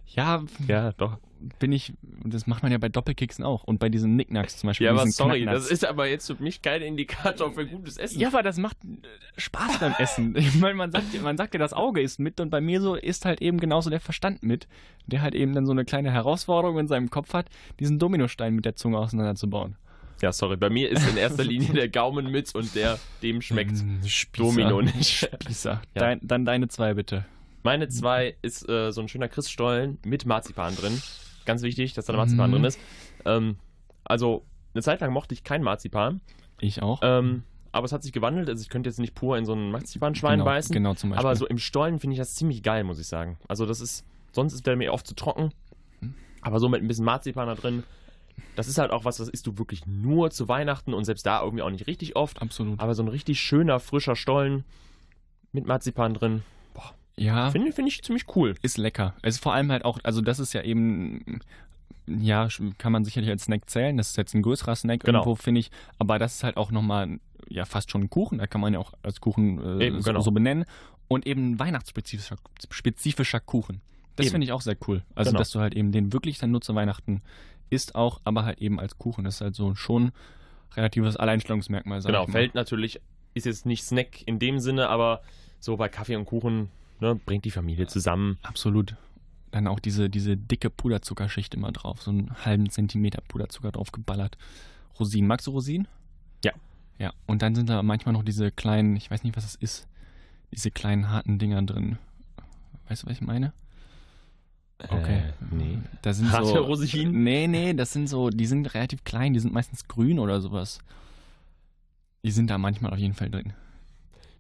Ja, Ja, doch. bin ich, das macht man ja bei Doppelkeksen auch und bei diesen Nicknacks zum Beispiel. Ja, aber sorry, Knacknuts. das ist aber jetzt für mich kein Indikator für gutes Essen. Ja, aber das macht äh, Spaß beim Essen. [LAUGHS] Ich meine, man sagt, man sagt ja, das Auge ist mit und bei mir so ist halt eben genauso der Verstand mit, der halt eben dann so eine kleine Herausforderung in seinem Kopf hat, diesen Dominostein mit der Zunge auseinanderzubauen. Ja, sorry, bei mir ist in erster Linie der Gaumen mit und der, dem schmeckt Mm, Spießer. Domino nicht. [LAUGHS] Spießer. Ja. Dein, dann deine zwei bitte. Meine zwei ist äh, so ein schöner Christstollen mit Marzipan drin. Ganz wichtig, dass da Marzipan Mhm. drin ist. Ähm, also, eine Zeit lang mochte ich kein Marzipan, Ich auch. ähm, aber es hat sich gewandelt. Also, ich könnte jetzt nicht pur in so ein Marzipanschwein genau, beißen. Genau, zum Beispiel. Aber so im Stollen finde ich das ziemlich geil, muss ich sagen. Also, das ist, sonst ist der mir oft zu trocken. Aber so mit ein bisschen Marzipan da drin, das ist halt auch was, das isst du wirklich nur zu Weihnachten und selbst da irgendwie auch nicht richtig oft. Absolut. Aber so ein richtig schöner, frischer Stollen mit Marzipan drin, ja, finde find ich ziemlich cool. ist lecker. Ist vor allem halt auch, also das ist ja eben, ja, kann man sicherlich als Snack zählen. Das ist jetzt ein größerer Snack Genau. irgendwo, finde ich. Aber das ist halt auch nochmal, ja, fast schon ein Kuchen. Da kann man ja auch als Kuchen äh, Eben, so, genau. so benennen. Und eben ein weihnachtsspezifischer spezifischer Kuchen. Das finde ich auch sehr cool. Also, Genau. dass du halt eben den wirklich dann nur zu Weihnachten isst auch, aber halt eben als Kuchen. Das ist halt so schon relatives Alleinstellungsmerkmal, Genau, fällt natürlich, ist jetzt nicht Snack in dem Sinne, aber so bei Kaffee und Kuchen ne, bringt die Familie zusammen. Absolut. Dann auch diese, diese dicke Puderzuckerschicht immer drauf. So einen halben Zentimeter Puderzucker drauf geballert. Rosinen. Magst du Rosinen? Ja. Ja. Und dann sind da manchmal noch diese kleinen, ich weiß nicht, was das ist, diese kleinen harten Dinger drin. Weißt du, was ich meine? Okay. Äh, nee. Da sind Harte so. Rosinen? Nee, nee, das sind so, die sind relativ klein, die sind meistens grün oder sowas. Die sind da manchmal auf jeden Fall drin.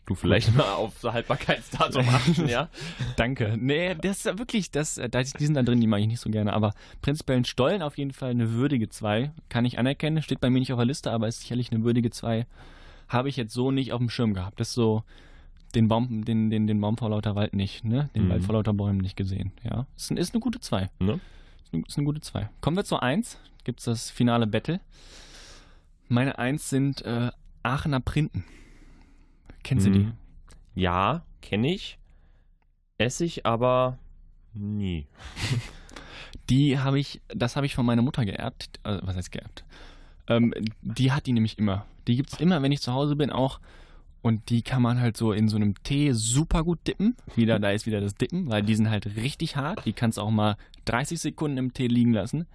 Du vielleicht mal auf Haltbarkeitsdatum [LAUGHS] achten, ja? Danke. Nee, das ist ja wirklich, das, äh, die sind da drin, die mag ich nicht so gerne. Aber prinzipiell ein Stollen auf jeden Fall eine würdige 2. Kann ich anerkennen, steht bei mir nicht auf der Liste, aber ist sicherlich eine würdige 2. Habe ich jetzt so nicht auf dem Schirm gehabt. Das ist so den Baum, den, den, den Baum vor lauter Wald nicht, ne? Den Mhm. Wald vor lauter Bäumen nicht gesehen. Ja. Ist, ist eine gute 2. Ne? Ist, eine, ist eine gute 2. Kommen wir zur 1. Gibt es das finale Battle. Meine 1 sind äh, Aachener Printen. Kennst du die? Mhm. Ja, kenne ich. Esse ich aber nie. [LAUGHS] Die habe ich, das habe ich von meiner Mutter geerbt. Äh, was heißt geerbt? Ähm, die hat die nämlich immer. Die gibt es immer, wenn ich zu Hause bin, auch. Und die kann man halt so in so einem Tee super gut dippen. Wieder, da ist wieder das Dippen, weil die sind halt richtig hart. Die kannst du auch mal 30 Sekunden im Tee liegen lassen.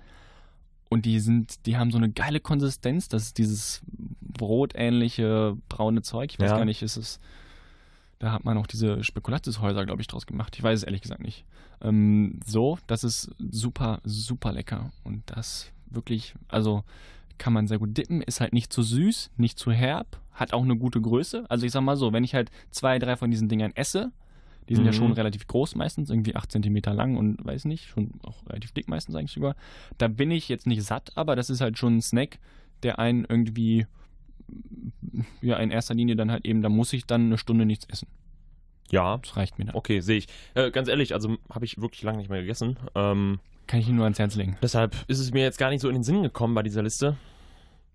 Und die sind, die haben so eine geile Konsistenz. Das ist dieses brotähnliche braune Zeug. Ich weiß Ja. gar nicht, ist es. Da hat man auch diese Spekulatiushäuser, glaube ich, draus gemacht. Ich weiß es ehrlich gesagt nicht. Ähm, so, das ist super, super lecker. Und das wirklich, also kann man sehr gut dippen, ist halt nicht zu süß, nicht zu herb, hat auch eine gute Größe. Also ich sag mal so, wenn ich halt zwei, drei von diesen Dingern esse, die sind ja Mhm. schon relativ groß meistens, irgendwie 8 cm lang und weiß nicht, schon auch relativ dick meistens eigentlich sogar. Da bin ich jetzt nicht satt, aber das ist halt schon ein Snack, der einen irgendwie, ja, in erster Linie dann halt eben, da muss ich dann eine Stunde nichts essen. Ja, Das reicht mir dann. okay, sehe ich. Äh, ganz ehrlich, also habe ich wirklich lange nicht mehr gegessen. Ähm, Kann ich Ihnen nur ans Herz legen. deshalb ist es mir jetzt gar nicht so in den Sinn gekommen bei dieser Liste.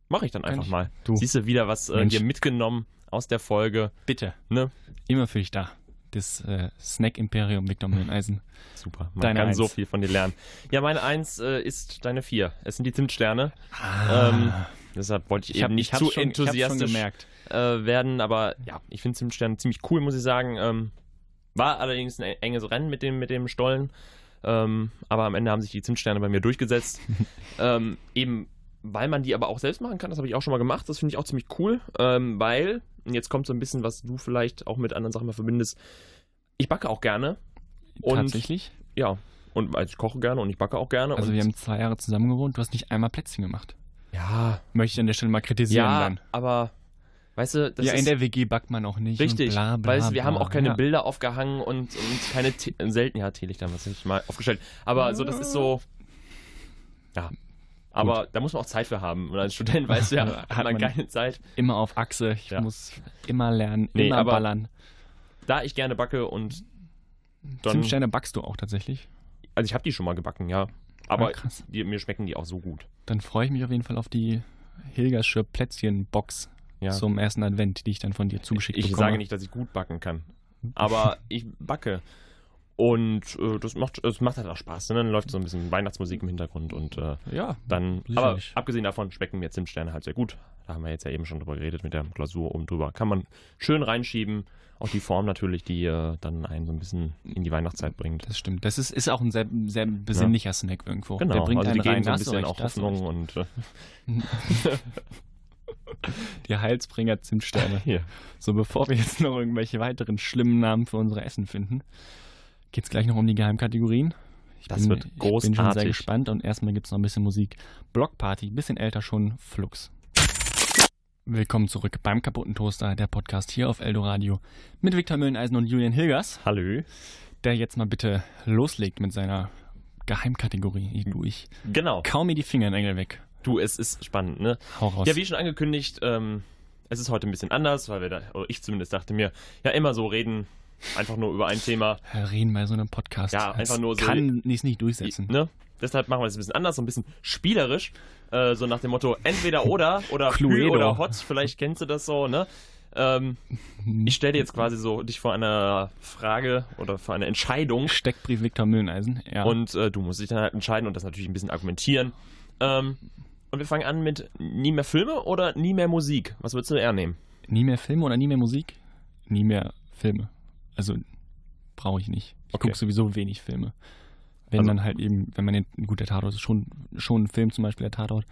Mache ich dann einfach ich- mal. Du. Siehst du wieder was äh, hier mitgenommen aus der Folge. Bitte. Ne? Immer für dich da. Das äh, Snack-Imperium Victor Mühleneisen. Super, man Deine kann Eins. so viel von dir lernen. Ja, meine Eins äh, ist deine Vier. Es sind die Zimtsterne. Ah. Ähm, deshalb wollte ich ich eben nicht ich zu schon, enthusiastisch äh, werden, aber ja, ich finde Zimtsterne ziemlich cool, muss ich sagen. Ähm, war allerdings ein enges Rennen mit dem, mit dem Stollen, ähm, aber am Ende haben sich die Zimtsterne bei mir durchgesetzt. [LAUGHS] ähm, eben, weil man die aber auch selbst machen kann, das habe ich auch schon mal gemacht, das finde ich auch ziemlich cool, ähm, weil, und jetzt kommt so ein bisschen, was du vielleicht auch mit anderen Sachen mal verbindest, ich backe auch gerne, Und- Tatsächlich? ja, und also ich koche gerne und ich backe auch gerne. Also wir haben zwei Jahre zusammen gewohnt, du hast nicht einmal Plätzchen gemacht. ja, Möchte ich an der Stelle mal kritisieren ja, dann. aber, weißt du, das ja, ist... in der WG backt man auch nicht. Richtig, bla, bla, weil es, wir haben bla. auch keine ja. Bilder aufgehangen und, und keine Te selten ja Teelichter, was ich mal aufgestellt. Aber so das ist so ja. Aber da muss man auch Zeit für haben. Und als Student weißt du ja, [LAUGHS] hat, Hat man keine Zeit. Immer auf Achse. Ich Ja. muss immer lernen, Nee, immer aber- ballern. Da ich gerne backe und dann, Zimtsterne backst du auch tatsächlich. also ich habe die schon mal gebacken, ja. Aber Ah, die, mir schmecken die auch so gut. Dann freue ich mich auf jeden Fall auf die Hilgersche Plätzchen-Box Ja. zum ersten Advent, die ich dann von dir zugeschickt ich bekomme. sage nicht, dass ich gut backen kann. Aber [LAUGHS] ich backe. Und äh, das, macht, das macht halt auch Spaß. Ne? Dann läuft so ein bisschen Weihnachtsmusik im Hintergrund und äh, Ja, dann. Aber abgesehen davon schmecken mir Zimtsterne halt sehr gut. Da haben wir jetzt ja eben schon drüber geredet mit der Glasur oben drüber. Kann man schön reinschieben. Auch die Form natürlich, die äh, dann einen so ein bisschen in die Weihnachtszeit bringt. das stimmt. Das ist, ist auch ein sehr, sehr besinnlicher Snack irgendwo. Genau, Der bringt also einen die rein. geben so da ein bisschen recht, auch Hoffnung und äh. [LAUGHS] Die Heilsbringer Zimtsterne. [LAUGHS] hier. So, bevor wir jetzt noch irgendwelche weiteren schlimmen Namen für unsere Essen finden, geht's gleich noch um die Geheimkategorien. Ich Das bin, wird Ich bin schon sehr großartig. gespannt und erstmal gibt's noch ein bisschen Musik. Blockparty, bisschen älter schon, Flux. Willkommen zurück beim kaputten Toaster, der Podcast hier auf Eldoradio mit Viktor Mülleneisen und Julian Hilgers, Hallo. der jetzt mal bitte loslegt mit seiner Geheimkategorie. Ich, du, ich Genau. kaum mir die Fingernägel weg. Du, es ist spannend, ne? Hau raus. Ja, wie schon angekündigt, ähm, es ist heute ein bisschen anders, weil wir da, oder ich zumindest dachte mir, ja, immer so reden, einfach nur über ein Thema. Reden bei so einem Podcast. Ja, Das einfach nur so- Kann es nicht durchsetzen. Ne? Deshalb machen wir es ein bisschen anders, so ein bisschen spielerisch. Äh, so nach dem Motto entweder oder [LAUGHS] oder. Hü oder Hot. Vielleicht kennst du das so, ne? Ähm, [LAUGHS] ich stelle dir jetzt quasi so dich vor einer Frage oder vor einer Entscheidung Steckbrief Viktor Mülleneisen. Ja. und äh, du musst dich dann halt entscheiden und das natürlich ein bisschen argumentieren. Ähm, und wir fangen an mit nie mehr Filme oder nie mehr Musik. Was würdest du eher nehmen? Nie mehr Filme oder nie mehr Musik? Nie mehr Filme. Also brauche ich nicht. Ich Okay. gucke sowieso wenig Filme. Wenn Also- dann halt eben, wenn man den, gut, der Tatort ist schon, schon ein Film, zum Beispiel der Tatort.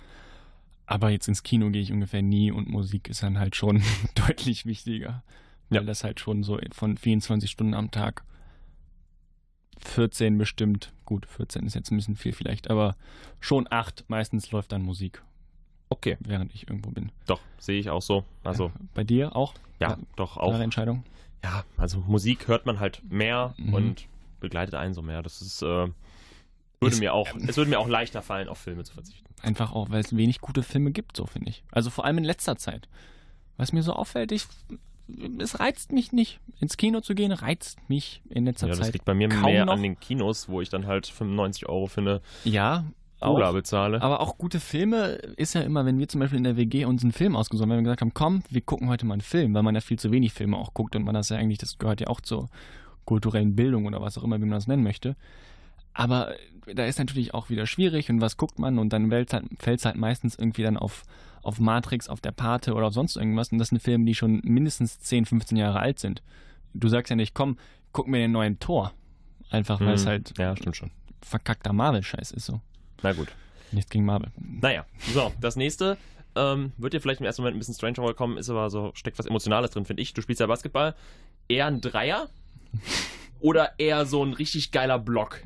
Aber jetzt ins Kino gehe ich ungefähr nie und Musik ist dann halt schon [LAUGHS] deutlich wichtiger. Weil Ja. das halt schon so von 24 Stunden am Tag 14 bestimmt, gut, 14 ist jetzt ein bisschen viel vielleicht, aber schon 8 meistens läuft dann Musik, Okay, während ich irgendwo bin. doch, sehe ich auch so. Also, Ja, bei dir auch? ja, Ja, doch auch. Klare Entscheidung? Ja, also Musik hört man halt mehr Mhm. und begleitet einen so mehr. Das ist, äh, würde Ist- mir auch, es würde mir auch leichter fallen, auf Filme zu verzichten. Einfach auch, weil es wenig gute Filme gibt, so finde ich. Also vor allem in letzter Zeit. Was mir so auffällt, ich, es reizt mich nicht. Ins Kino zu gehen, reizt mich in letzter Ja, das Zeit. liegt bei mir mehr noch. an den Kinos, wo ich dann halt 95 Euro eine Ja, Auch. bezahle. Aber auch gute Filme ist ja immer, wenn wir zum Beispiel in der WG uns einen Film ausgesucht haben, wenn wir gesagt haben, komm, wir gucken heute mal einen Film, weil man ja viel zu wenig Filme auch guckt und man das ja eigentlich, das gehört ja auch zur kulturellen Bildung oder was auch immer, wie man das nennen möchte. Aber da ist natürlich auch wieder schwierig und was guckt man und dann fällt es halt meistens irgendwie dann auf, auf Matrix, auf der Pate oder auf sonst irgendwas und das sind Filme, die schon mindestens 10, 15 Jahre alt sind. Du sagst ja nicht, komm, guck mir den neuen Tor. Einfach, weil es Hm, halt ja, stimmt schon. verkackter Marvel-Scheiß ist so. Na gut. Nichts gegen Marvel. Naja, so, das nächste ähm, wird dir vielleicht im ersten Moment ein bisschen strange vorkommen, ist aber so, steckt was Emotionales drin, finde ich. Du spielst ja Basketball. Eher ein Dreier [LAUGHS] oder eher so ein richtig geiler Block?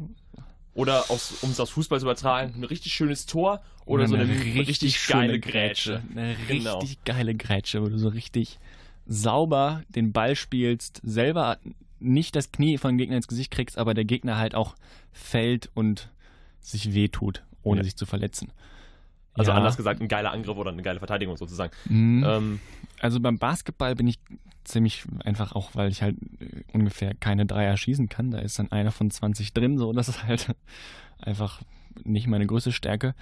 Oder um es aus Fußball zu übertragen, ein richtig schönes Tor oder, so eine, richtig, geile schöne Grätsche. Eine Genau. richtig geile Grätsche, wo du so richtig sauber den Ball spielst, selber nicht das Knie von dem Gegner ins Gesicht kriegst, aber der Gegner halt auch fällt und sich wehtut, ohne Ja. sich zu verletzen. Also Ja. anders gesagt, ein geiler Angriff oder eine geile Verteidigung sozusagen. Mhm. Ähm, Also beim Basketball bin ich ziemlich einfach auch, weil ich halt äh, ungefähr keine Dreier schießen kann. Da ist dann einer von 20 drin, so. Das ist halt [LAUGHS] einfach nicht meine größte Stärke.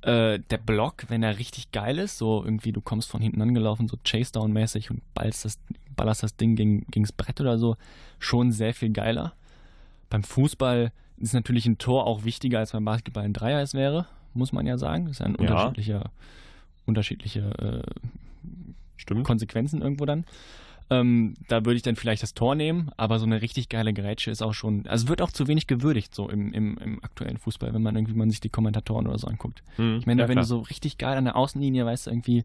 Äh, der Block, wenn er richtig geil ist, so irgendwie du kommst von hinten angelaufen, so Chase-Down-mäßig und ballst das, ballerst das Ding gegen, gegens Brett oder so, schon sehr viel geiler. Beim Fußball ist natürlich ein Tor auch wichtiger, als beim Basketball ein Dreier es wäre, muss man ja sagen. Das ist ja ein Ja. unterschiedlicher, unterschiedliche äh. Konsequenzen irgendwo dann. Ähm, da würde ich dann vielleicht das Tor nehmen, aber so eine richtig geile Grätsche ist auch schon, also wird auch zu wenig gewürdigt so im, im, im aktuellen Fußball, wenn man irgendwie man sich die Kommentatoren oder so anguckt. Hm, Ich meine, ja, wenn klar. du so richtig geil an der Außenlinie, weißt du, irgendwie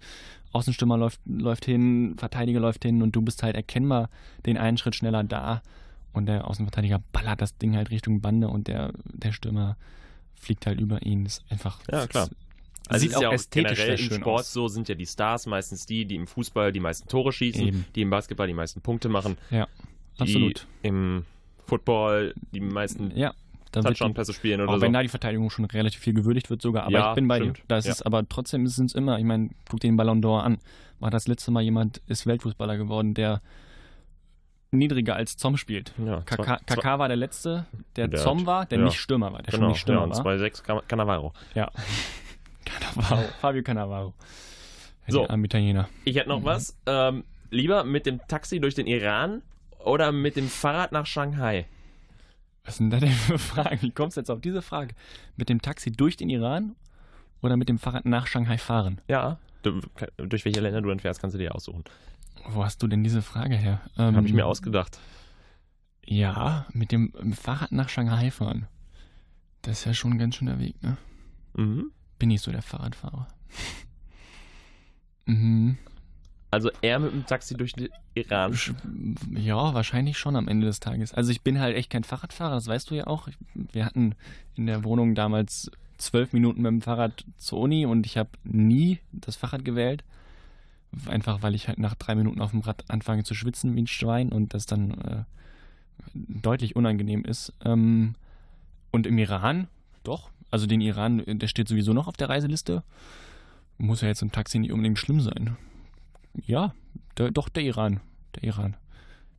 Außenstürmer läuft, läuft hin, Verteidiger läuft hin und du bist halt erkennbar den einen Schritt schneller da und der Außenverteidiger ballert das Ding halt Richtung Bande und der, der Stürmer fliegt halt über ihn. Das ist einfach. Ja, klar. Also sieht auch ja auch ästhetisch generell im Sport aus. so sind ja die Stars meistens die, die im Fußball die meisten Tore schießen, Eben. die im Basketball die meisten Punkte machen, Ja, absolut. im Football die meisten Ja, Touchdown-Pässe spielen oder Auch so. wenn da die Verteidigung schon relativ viel gewürdigt wird sogar. Aber Ja, ich bin bei stimmt. dir. Das Ja. ist aber trotzdem sind es immer, ich meine, guck dir den Ballon d'Or an. War das letzte Mal jemand, ist Weltfußballer geworden, der niedriger als Zom spielt. ja, Kaka, Kaka war der Letzte, der, Der Zom war, der ja. nicht Stürmer war, der genau, schon nicht Stürmer ja, war. 2-6 Can- Cannavaro. Ja. [LAUGHS] Cannavaro, Fabio Cannavaro. So. Arme Italiener. Ich hätte noch Mhm. was. Ähm, lieber mit dem Taxi durch den Iran oder mit dem Fahrrad nach Shanghai? Was sind da denn für Fragen? Wie kommst du jetzt auf diese Frage? Mit dem Taxi durch den Iran oder mit dem Fahrrad nach Shanghai fahren? Ja. Du, durch welche Länder du entfährst, kannst du dir aussuchen. Wo hast du denn diese Frage her? Ähm, Habe ich mir ausgedacht. Ja, mit dem Fahrrad nach Shanghai fahren. Das ist ja schon ein ganz schöner Weg, ne? Mhm. Bin ich so der Fahrradfahrer. mhm. Also eher mit dem Taxi durch den Iran. Ja, wahrscheinlich schon am Ende des Tages. Also ich bin halt echt kein Fahrradfahrer, das weißt du ja auch. Wir hatten in der Wohnung damals zwölf Minuten mit dem Fahrrad zur Uni und ich habe nie das Fahrrad gewählt. Einfach weil ich halt nach drei Minuten auf dem Rad anfange zu schwitzen wie ein Schwein und das dann äh, deutlich unangenehm ist. Ähm, und im Iran, doch. Also den Iran, äh, der steht sowieso noch auf der Reiseliste. Muss ja jetzt im Taxi nicht unbedingt schlimm sein. Ja, der, doch der Iran. Der Iran.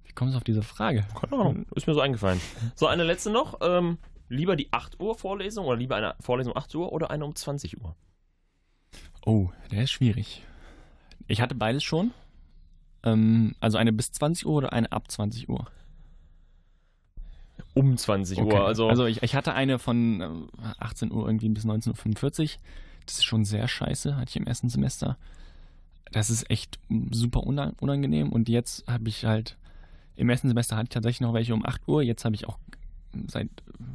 Wie kommst du auf diese Frage? Keine Ahnung, ist mir so eingefallen. So, eine letzte noch. Ähm, lieber die 8 Uhr Vorlesung oder lieber eine Vorlesung um 8 Uhr oder eine um 20 Uhr? Oh, der ist schwierig. Ich hatte beides schon. Ähm, also eine bis 20 Uhr oder eine ab 20 Uhr. Um 20 Okay. Uhr. Also, also ich, ich hatte eine von äh, 18 Uhr irgendwie bis 19.45 Uhr. Das ist schon sehr scheiße, hatte ich im ersten Semester. Das ist echt super una- unangenehm. Und jetzt habe ich halt, im ersten Semester hatte ich tatsächlich noch welche um 8 Uhr. Jetzt habe ich auch seit,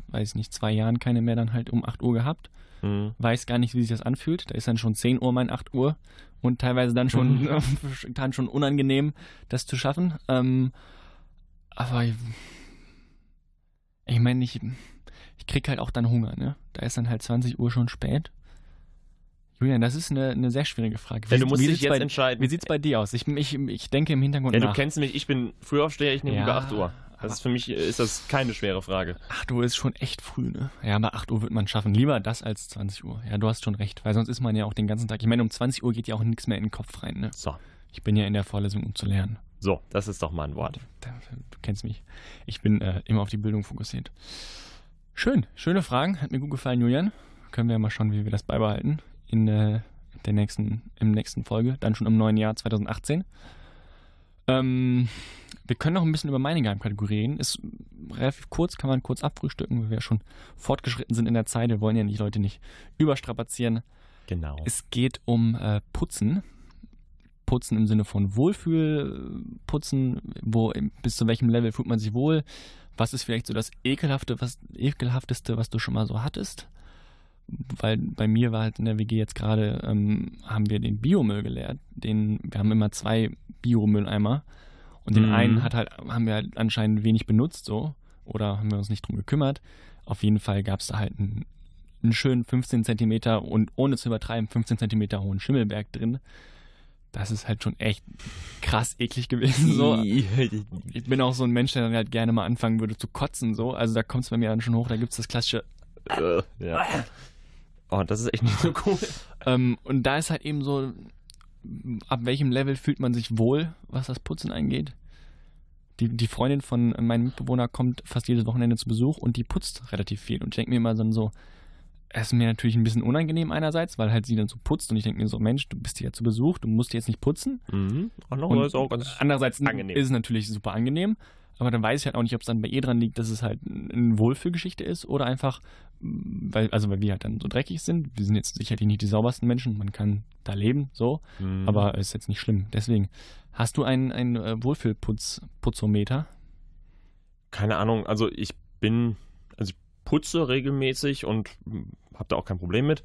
weiß ich nicht, zwei Jahren keine mehr dann halt um 8 Uhr gehabt. Hm. weiß gar nicht, wie sich das anfühlt. Da ist dann schon 10 Uhr mein 8 Uhr und teilweise dann schon, [LAUGHS] dann schon unangenehm, das zu schaffen. Ähm, aber ich, ich meine, ich, ich krieg halt auch dann Hunger, ne? Da ist dann halt 20 Uhr schon spät. Julian, das ist eine, eine sehr schwierige Frage. Ja, du musst dich sieht's jetzt bei, entscheiden. Wie sieht's bei dir aus? Ich, ich, ich denke im Hintergrund Ja, du nach. kennst mich, ich bin Frühaufsteher, ich nehme Ja, lieber 8 Uhr. Ist für mich äh, ist das keine schwere Frage. 8 Uhr ist schon echt früh, ne? Ja, aber 8 Uhr wird man schaffen. Lieber das als 20 Uhr. Ja, du hast schon recht, weil sonst ist man ja auch den ganzen Tag. Ich meine, um 20 Uhr geht ja auch nichts mehr in den Kopf rein, ne? So, Ich bin ja in der Vorlesung, um zu lernen. so, das ist doch mal ein Wort. Du kennst mich. Ich bin äh, immer auf die Bildung fokussiert. Schön, schöne Fragen. Hat mir gut gefallen, Julian. Können wir ja mal schauen, wie wir das beibehalten in äh, der nächsten, im nächsten Folge, dann schon im neuen Jahr 2018. Ähm, wir können noch ein bisschen über meine Geheimkategorie reden. Ist relativ kurz, kann man kurz abfrühstücken, weil wir schon fortgeschritten sind in der Zeit. Wir wollen ja die Leute nicht überstrapazieren. Genau. Es geht um äh, Putzen. Putzen im Sinne von Wohlfühlputzen. Wo, bis zu welchem Level fühlt man sich wohl? Was ist vielleicht so das Ekelhafte, was, Ekelhafteste, was du schon mal so hattest? Weil bei mir war halt in der WG jetzt gerade, ähm, haben wir den Biomüll geleert. Den, wir haben immer zwei Biomülleimer. Und den Mhm. einen hat halt, haben wir halt anscheinend wenig benutzt so. Oder haben wir uns nicht drum gekümmert. Auf jeden Fall gab es da halt einen, einen schönen 15 Zentimeter und ohne zu übertreiben 15 Zentimeter hohen Schimmelberg drin. Das ist halt schon echt krass eklig gewesen. So. [LAUGHS] Ich bin auch so ein Mensch, der dann halt gerne mal anfangen würde zu kotzen. So. Also da kommt es bei mir dann schon hoch. Da gibt es das klassische. Äh, ja. Oh, das ist echt nicht so cool. [LAUGHS] Ähm, und da ist halt eben so, ab welchem Level fühlt man sich wohl, was das Putzen angeht. Die, die Freundin von meinem Mitbewohner kommt fast jedes Wochenende zu Besuch und die putzt relativ viel. Und ich denke mir immer dann so, es ist mir natürlich ein bisschen unangenehm einerseits, weil halt sie dann so putzt und ich denke mir so, Mensch, du bist hier zu Besuch, du musst jetzt nicht putzen. Mhm. Und Andererseits auch ganz andererseits angenehm. ist es natürlich super angenehm, aber dann weiß ich halt auch nicht, ob es dann bei ihr dran liegt, dass es halt eine Wohlfühlgeschichte ist oder einfach, mm, weil, also weil wir halt dann so dreckig sind. Wir sind jetzt sicherlich nicht die saubersten Menschen, man kann da leben, so, Mhm. aber ist jetzt nicht schlimm. Deswegen, hast du ein, ein äh, Wohlfühlputzometer? keine Ahnung, also ich bin, also ich putze regelmäßig und habe da auch kein Problem mit.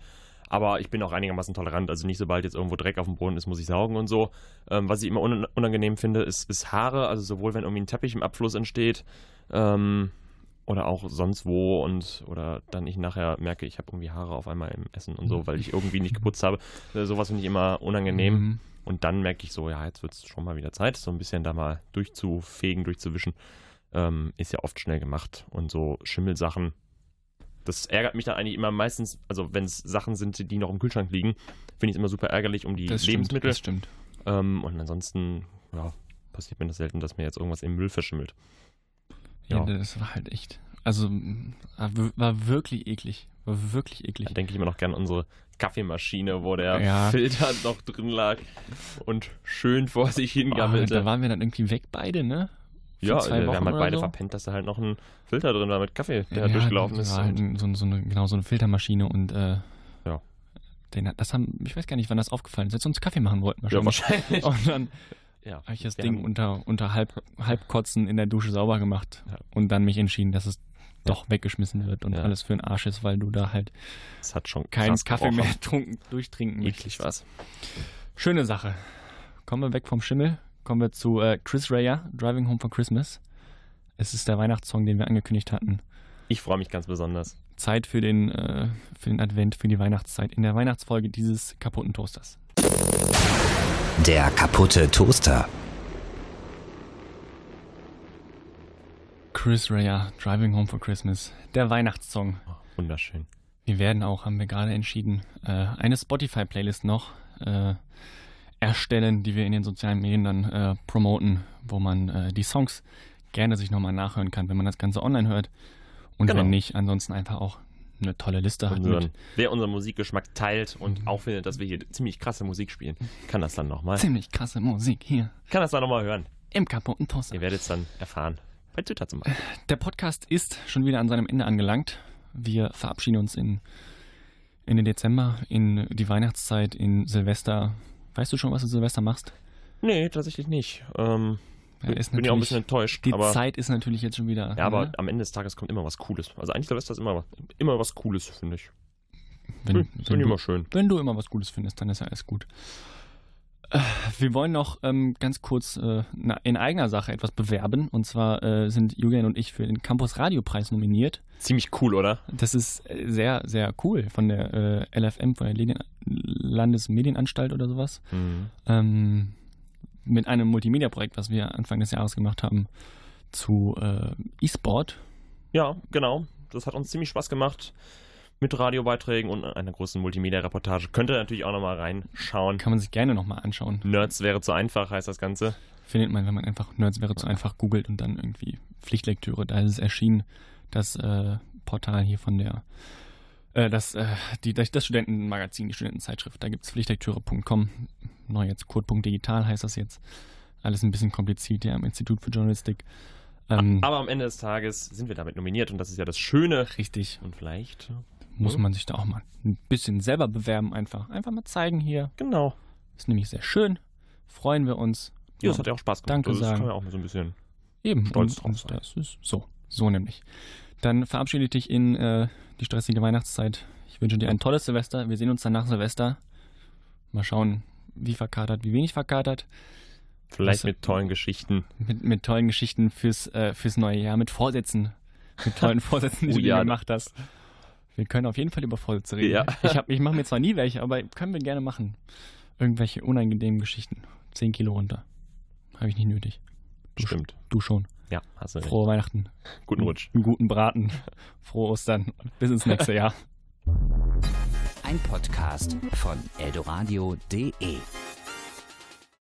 Aber ich bin auch einigermaßen tolerant. Also nicht sobald jetzt irgendwo Dreck auf dem Boden ist, muss ich saugen und so. Ähm, was ich immer un unangenehm finde, ist, ist Haare. Also sowohl wenn irgendwie ein Teppich im Abfluss entsteht ähm, oder auch sonst wo und oder dann ich nachher merke, ich habe irgendwie Haare auf einmal im Essen und so, weil ich irgendwie nicht geputzt habe. Äh, sowas finde ich immer unangenehm. Mhm. Und dann merke ich so, ja, jetzt wird es schon mal wieder Zeit, so ein bisschen da mal durchzufegen, durchzuwischen. Ähm, ist ja oft schnell gemacht. Und so Schimmelsachen, das ärgert mich dann eigentlich immer meistens, also wenn es Sachen sind, die noch im Kühlschrank liegen, finde ich es immer super ärgerlich um die Das Lebensmittel. Stimmt, das stimmt. Ähm, und ansonsten, ja, passiert mir das selten, dass mir jetzt irgendwas im Müll verschimmelt. Ja, Ja. das war halt echt, also war wir- war wirklich eklig. War wirklich eklig. Da denke ich immer noch gerne an unsere Kaffeemaschine, wo der Ja. Filter noch drin lag und schön vor sich Oh, hingammelte. da waren wir dann irgendwie weg beide, ne? Ja, zwei wir Wochen haben halt beide so. verpennt, dass da halt noch ein Filter drin war mit Kaffee, der Ja, durchgelaufen ist. halt so, so eine, genau, so eine Filtermaschine und äh, Ja. den, das haben, ich weiß gar nicht, wann das aufgefallen ist, als wir uns Kaffee machen wollten ja, wahrscheinlich. wahrscheinlich. [LAUGHS] Und dann Ja. habe ich das Wir Ding unter, unter halb, Halbkotzen in der Dusche sauber gemacht Ja. und dann mich entschieden, dass es doch weggeschmissen wird und alles für den Arsch ist, weil du da halt Das hat schon keinen Kaffee mehr [LAUGHS] trunken, durchtrinken Eklig was. Schöne Sache. Kommen wir weg vom Schimmel, kommen wir zu äh, Chris Rea, Driving Home for Christmas. Es ist der Weihnachtssong, den wir angekündigt hatten. Ich freue mich ganz besonders. Zeit für den, äh, für den Advent, für die Weihnachtszeit in der Weihnachtsfolge dieses kaputten Toasters. Der kaputte Toaster. Chris Rea, Driving Home for Christmas, der Weihnachtssong. Oh, wunderschön. Wir werden auch, haben wir gerade entschieden, äh, eine Spotify-Playlist noch äh, erstellen, die wir in den sozialen Medien dann äh, promoten, wo man äh, die Songs gerne sich nochmal nachhören kann, wenn man das Ganze online hört. Und Genau. wenn nicht, ansonsten einfach auch eine tolle Liste hat. Mit wer unseren Musikgeschmack teilt und Mhm. auch findet, dass wir hier ziemlich krasse Musik spielen, kann das dann nochmal. ziemlich krasse Musik hier Kann das dann nochmal hören. im kaputten Toaster. Ihr werdet es dann erfahren. Bei Twitter zum Beispiel. Der Podcast ist schon wieder an seinem Ende angelangt. Wir verabschieden uns in Ende Dezember, in die Weihnachtszeit, in Silvester. Weißt du schon, was du Silvester machst? Nee, tatsächlich nicht. Ähm, Ja, ist bin ja auch ein bisschen enttäuscht. Die Zeit ist natürlich jetzt schon wieder. ja, aber ne? am Ende des Tages kommt immer was Cooles. Also eigentlich Silvester ist immer, immer was Cooles, finde ich. wenn, Hm, wenn, Finde ich du, immer schön. wenn du immer was Gutes findest, dann ist ja alles gut. Wir wollen noch ähm, ganz kurz äh, in eigener Sache etwas bewerben. Und zwar äh, sind Julian und ich für den Campus Radiopreis nominiert. Ziemlich cool, oder? Das ist äh, sehr, sehr cool von der äh, LFM, von der Leden Landesmedienanstalt oder sowas. Mhm. Ähm, mit einem Multimedia-Projekt, was wir Anfang des Jahres gemacht haben, zu äh, E-Sport. Ja, genau. Das hat uns ziemlich Spaß gemacht. Mit Radiobeiträgen und einer großen Multimedia-Reportage. Könnt ihr natürlich auch nochmal reinschauen. Kann man sich gerne nochmal anschauen. Nerds wäre zu einfach, heißt das Ganze. Findet man, wenn man einfach Nerds wäre zu einfach googelt und dann irgendwie Pflichtlektüre. Da ist es erschienen, das äh, Portal hier von der, äh, das, äh, die, das das Studentenmagazin, die Studentenzeitschrift. Da gibt es pflichtlektüre.com. Neu jetzt code.digital heißt das jetzt. Alles ein bisschen kompliziert hier am Institut für Journalistik. Ähm, Aber am Ende des Tages sind wir damit nominiert und das ist ja das Schöne. richtig. Und vielleicht. Muss Ja. man sich da auch mal ein bisschen selber bewerben einfach. Einfach mal zeigen hier. Genau. Ist nämlich sehr schön. Freuen wir uns. Ja, das hat ja auch Spaß gemacht. Danke das sagen. kann man auch mal so ein bisschen. Eben. stolz drauf sein. das ist so. So nämlich. Dann verabschiede ich dich in äh, die stressige Weihnachtszeit. Ich wünsche dir ein tolles Silvester. Wir sehen uns dann nach Silvester. Mal schauen, wie verkatert, wie wenig verkatert. Vielleicht Was- mit tollen Geschichten. Mit, mit tollen Geschichten fürs, äh, fürs neue Jahr, mit Vorsätzen. Mit tollen [LAUGHS] Vorsätzen, die Oh du ja. gemacht hast. Wir können auf jeden Fall über Vorsätze reden. Ja. Ich, hab- ich mache mir zwar nie welche, aber können wir gerne machen. Irgendwelche unangenehmen Geschichten. Zehn Kilo runter. Habe ich nicht nötig. Du, Stimmt. Du schon. Ja, hast du recht. Frohe Weihnachten. Guten Rutsch. Einen guten Braten. Frohe Ostern. Bis ins nächste Jahr. Ein Podcast von eldoradio.de.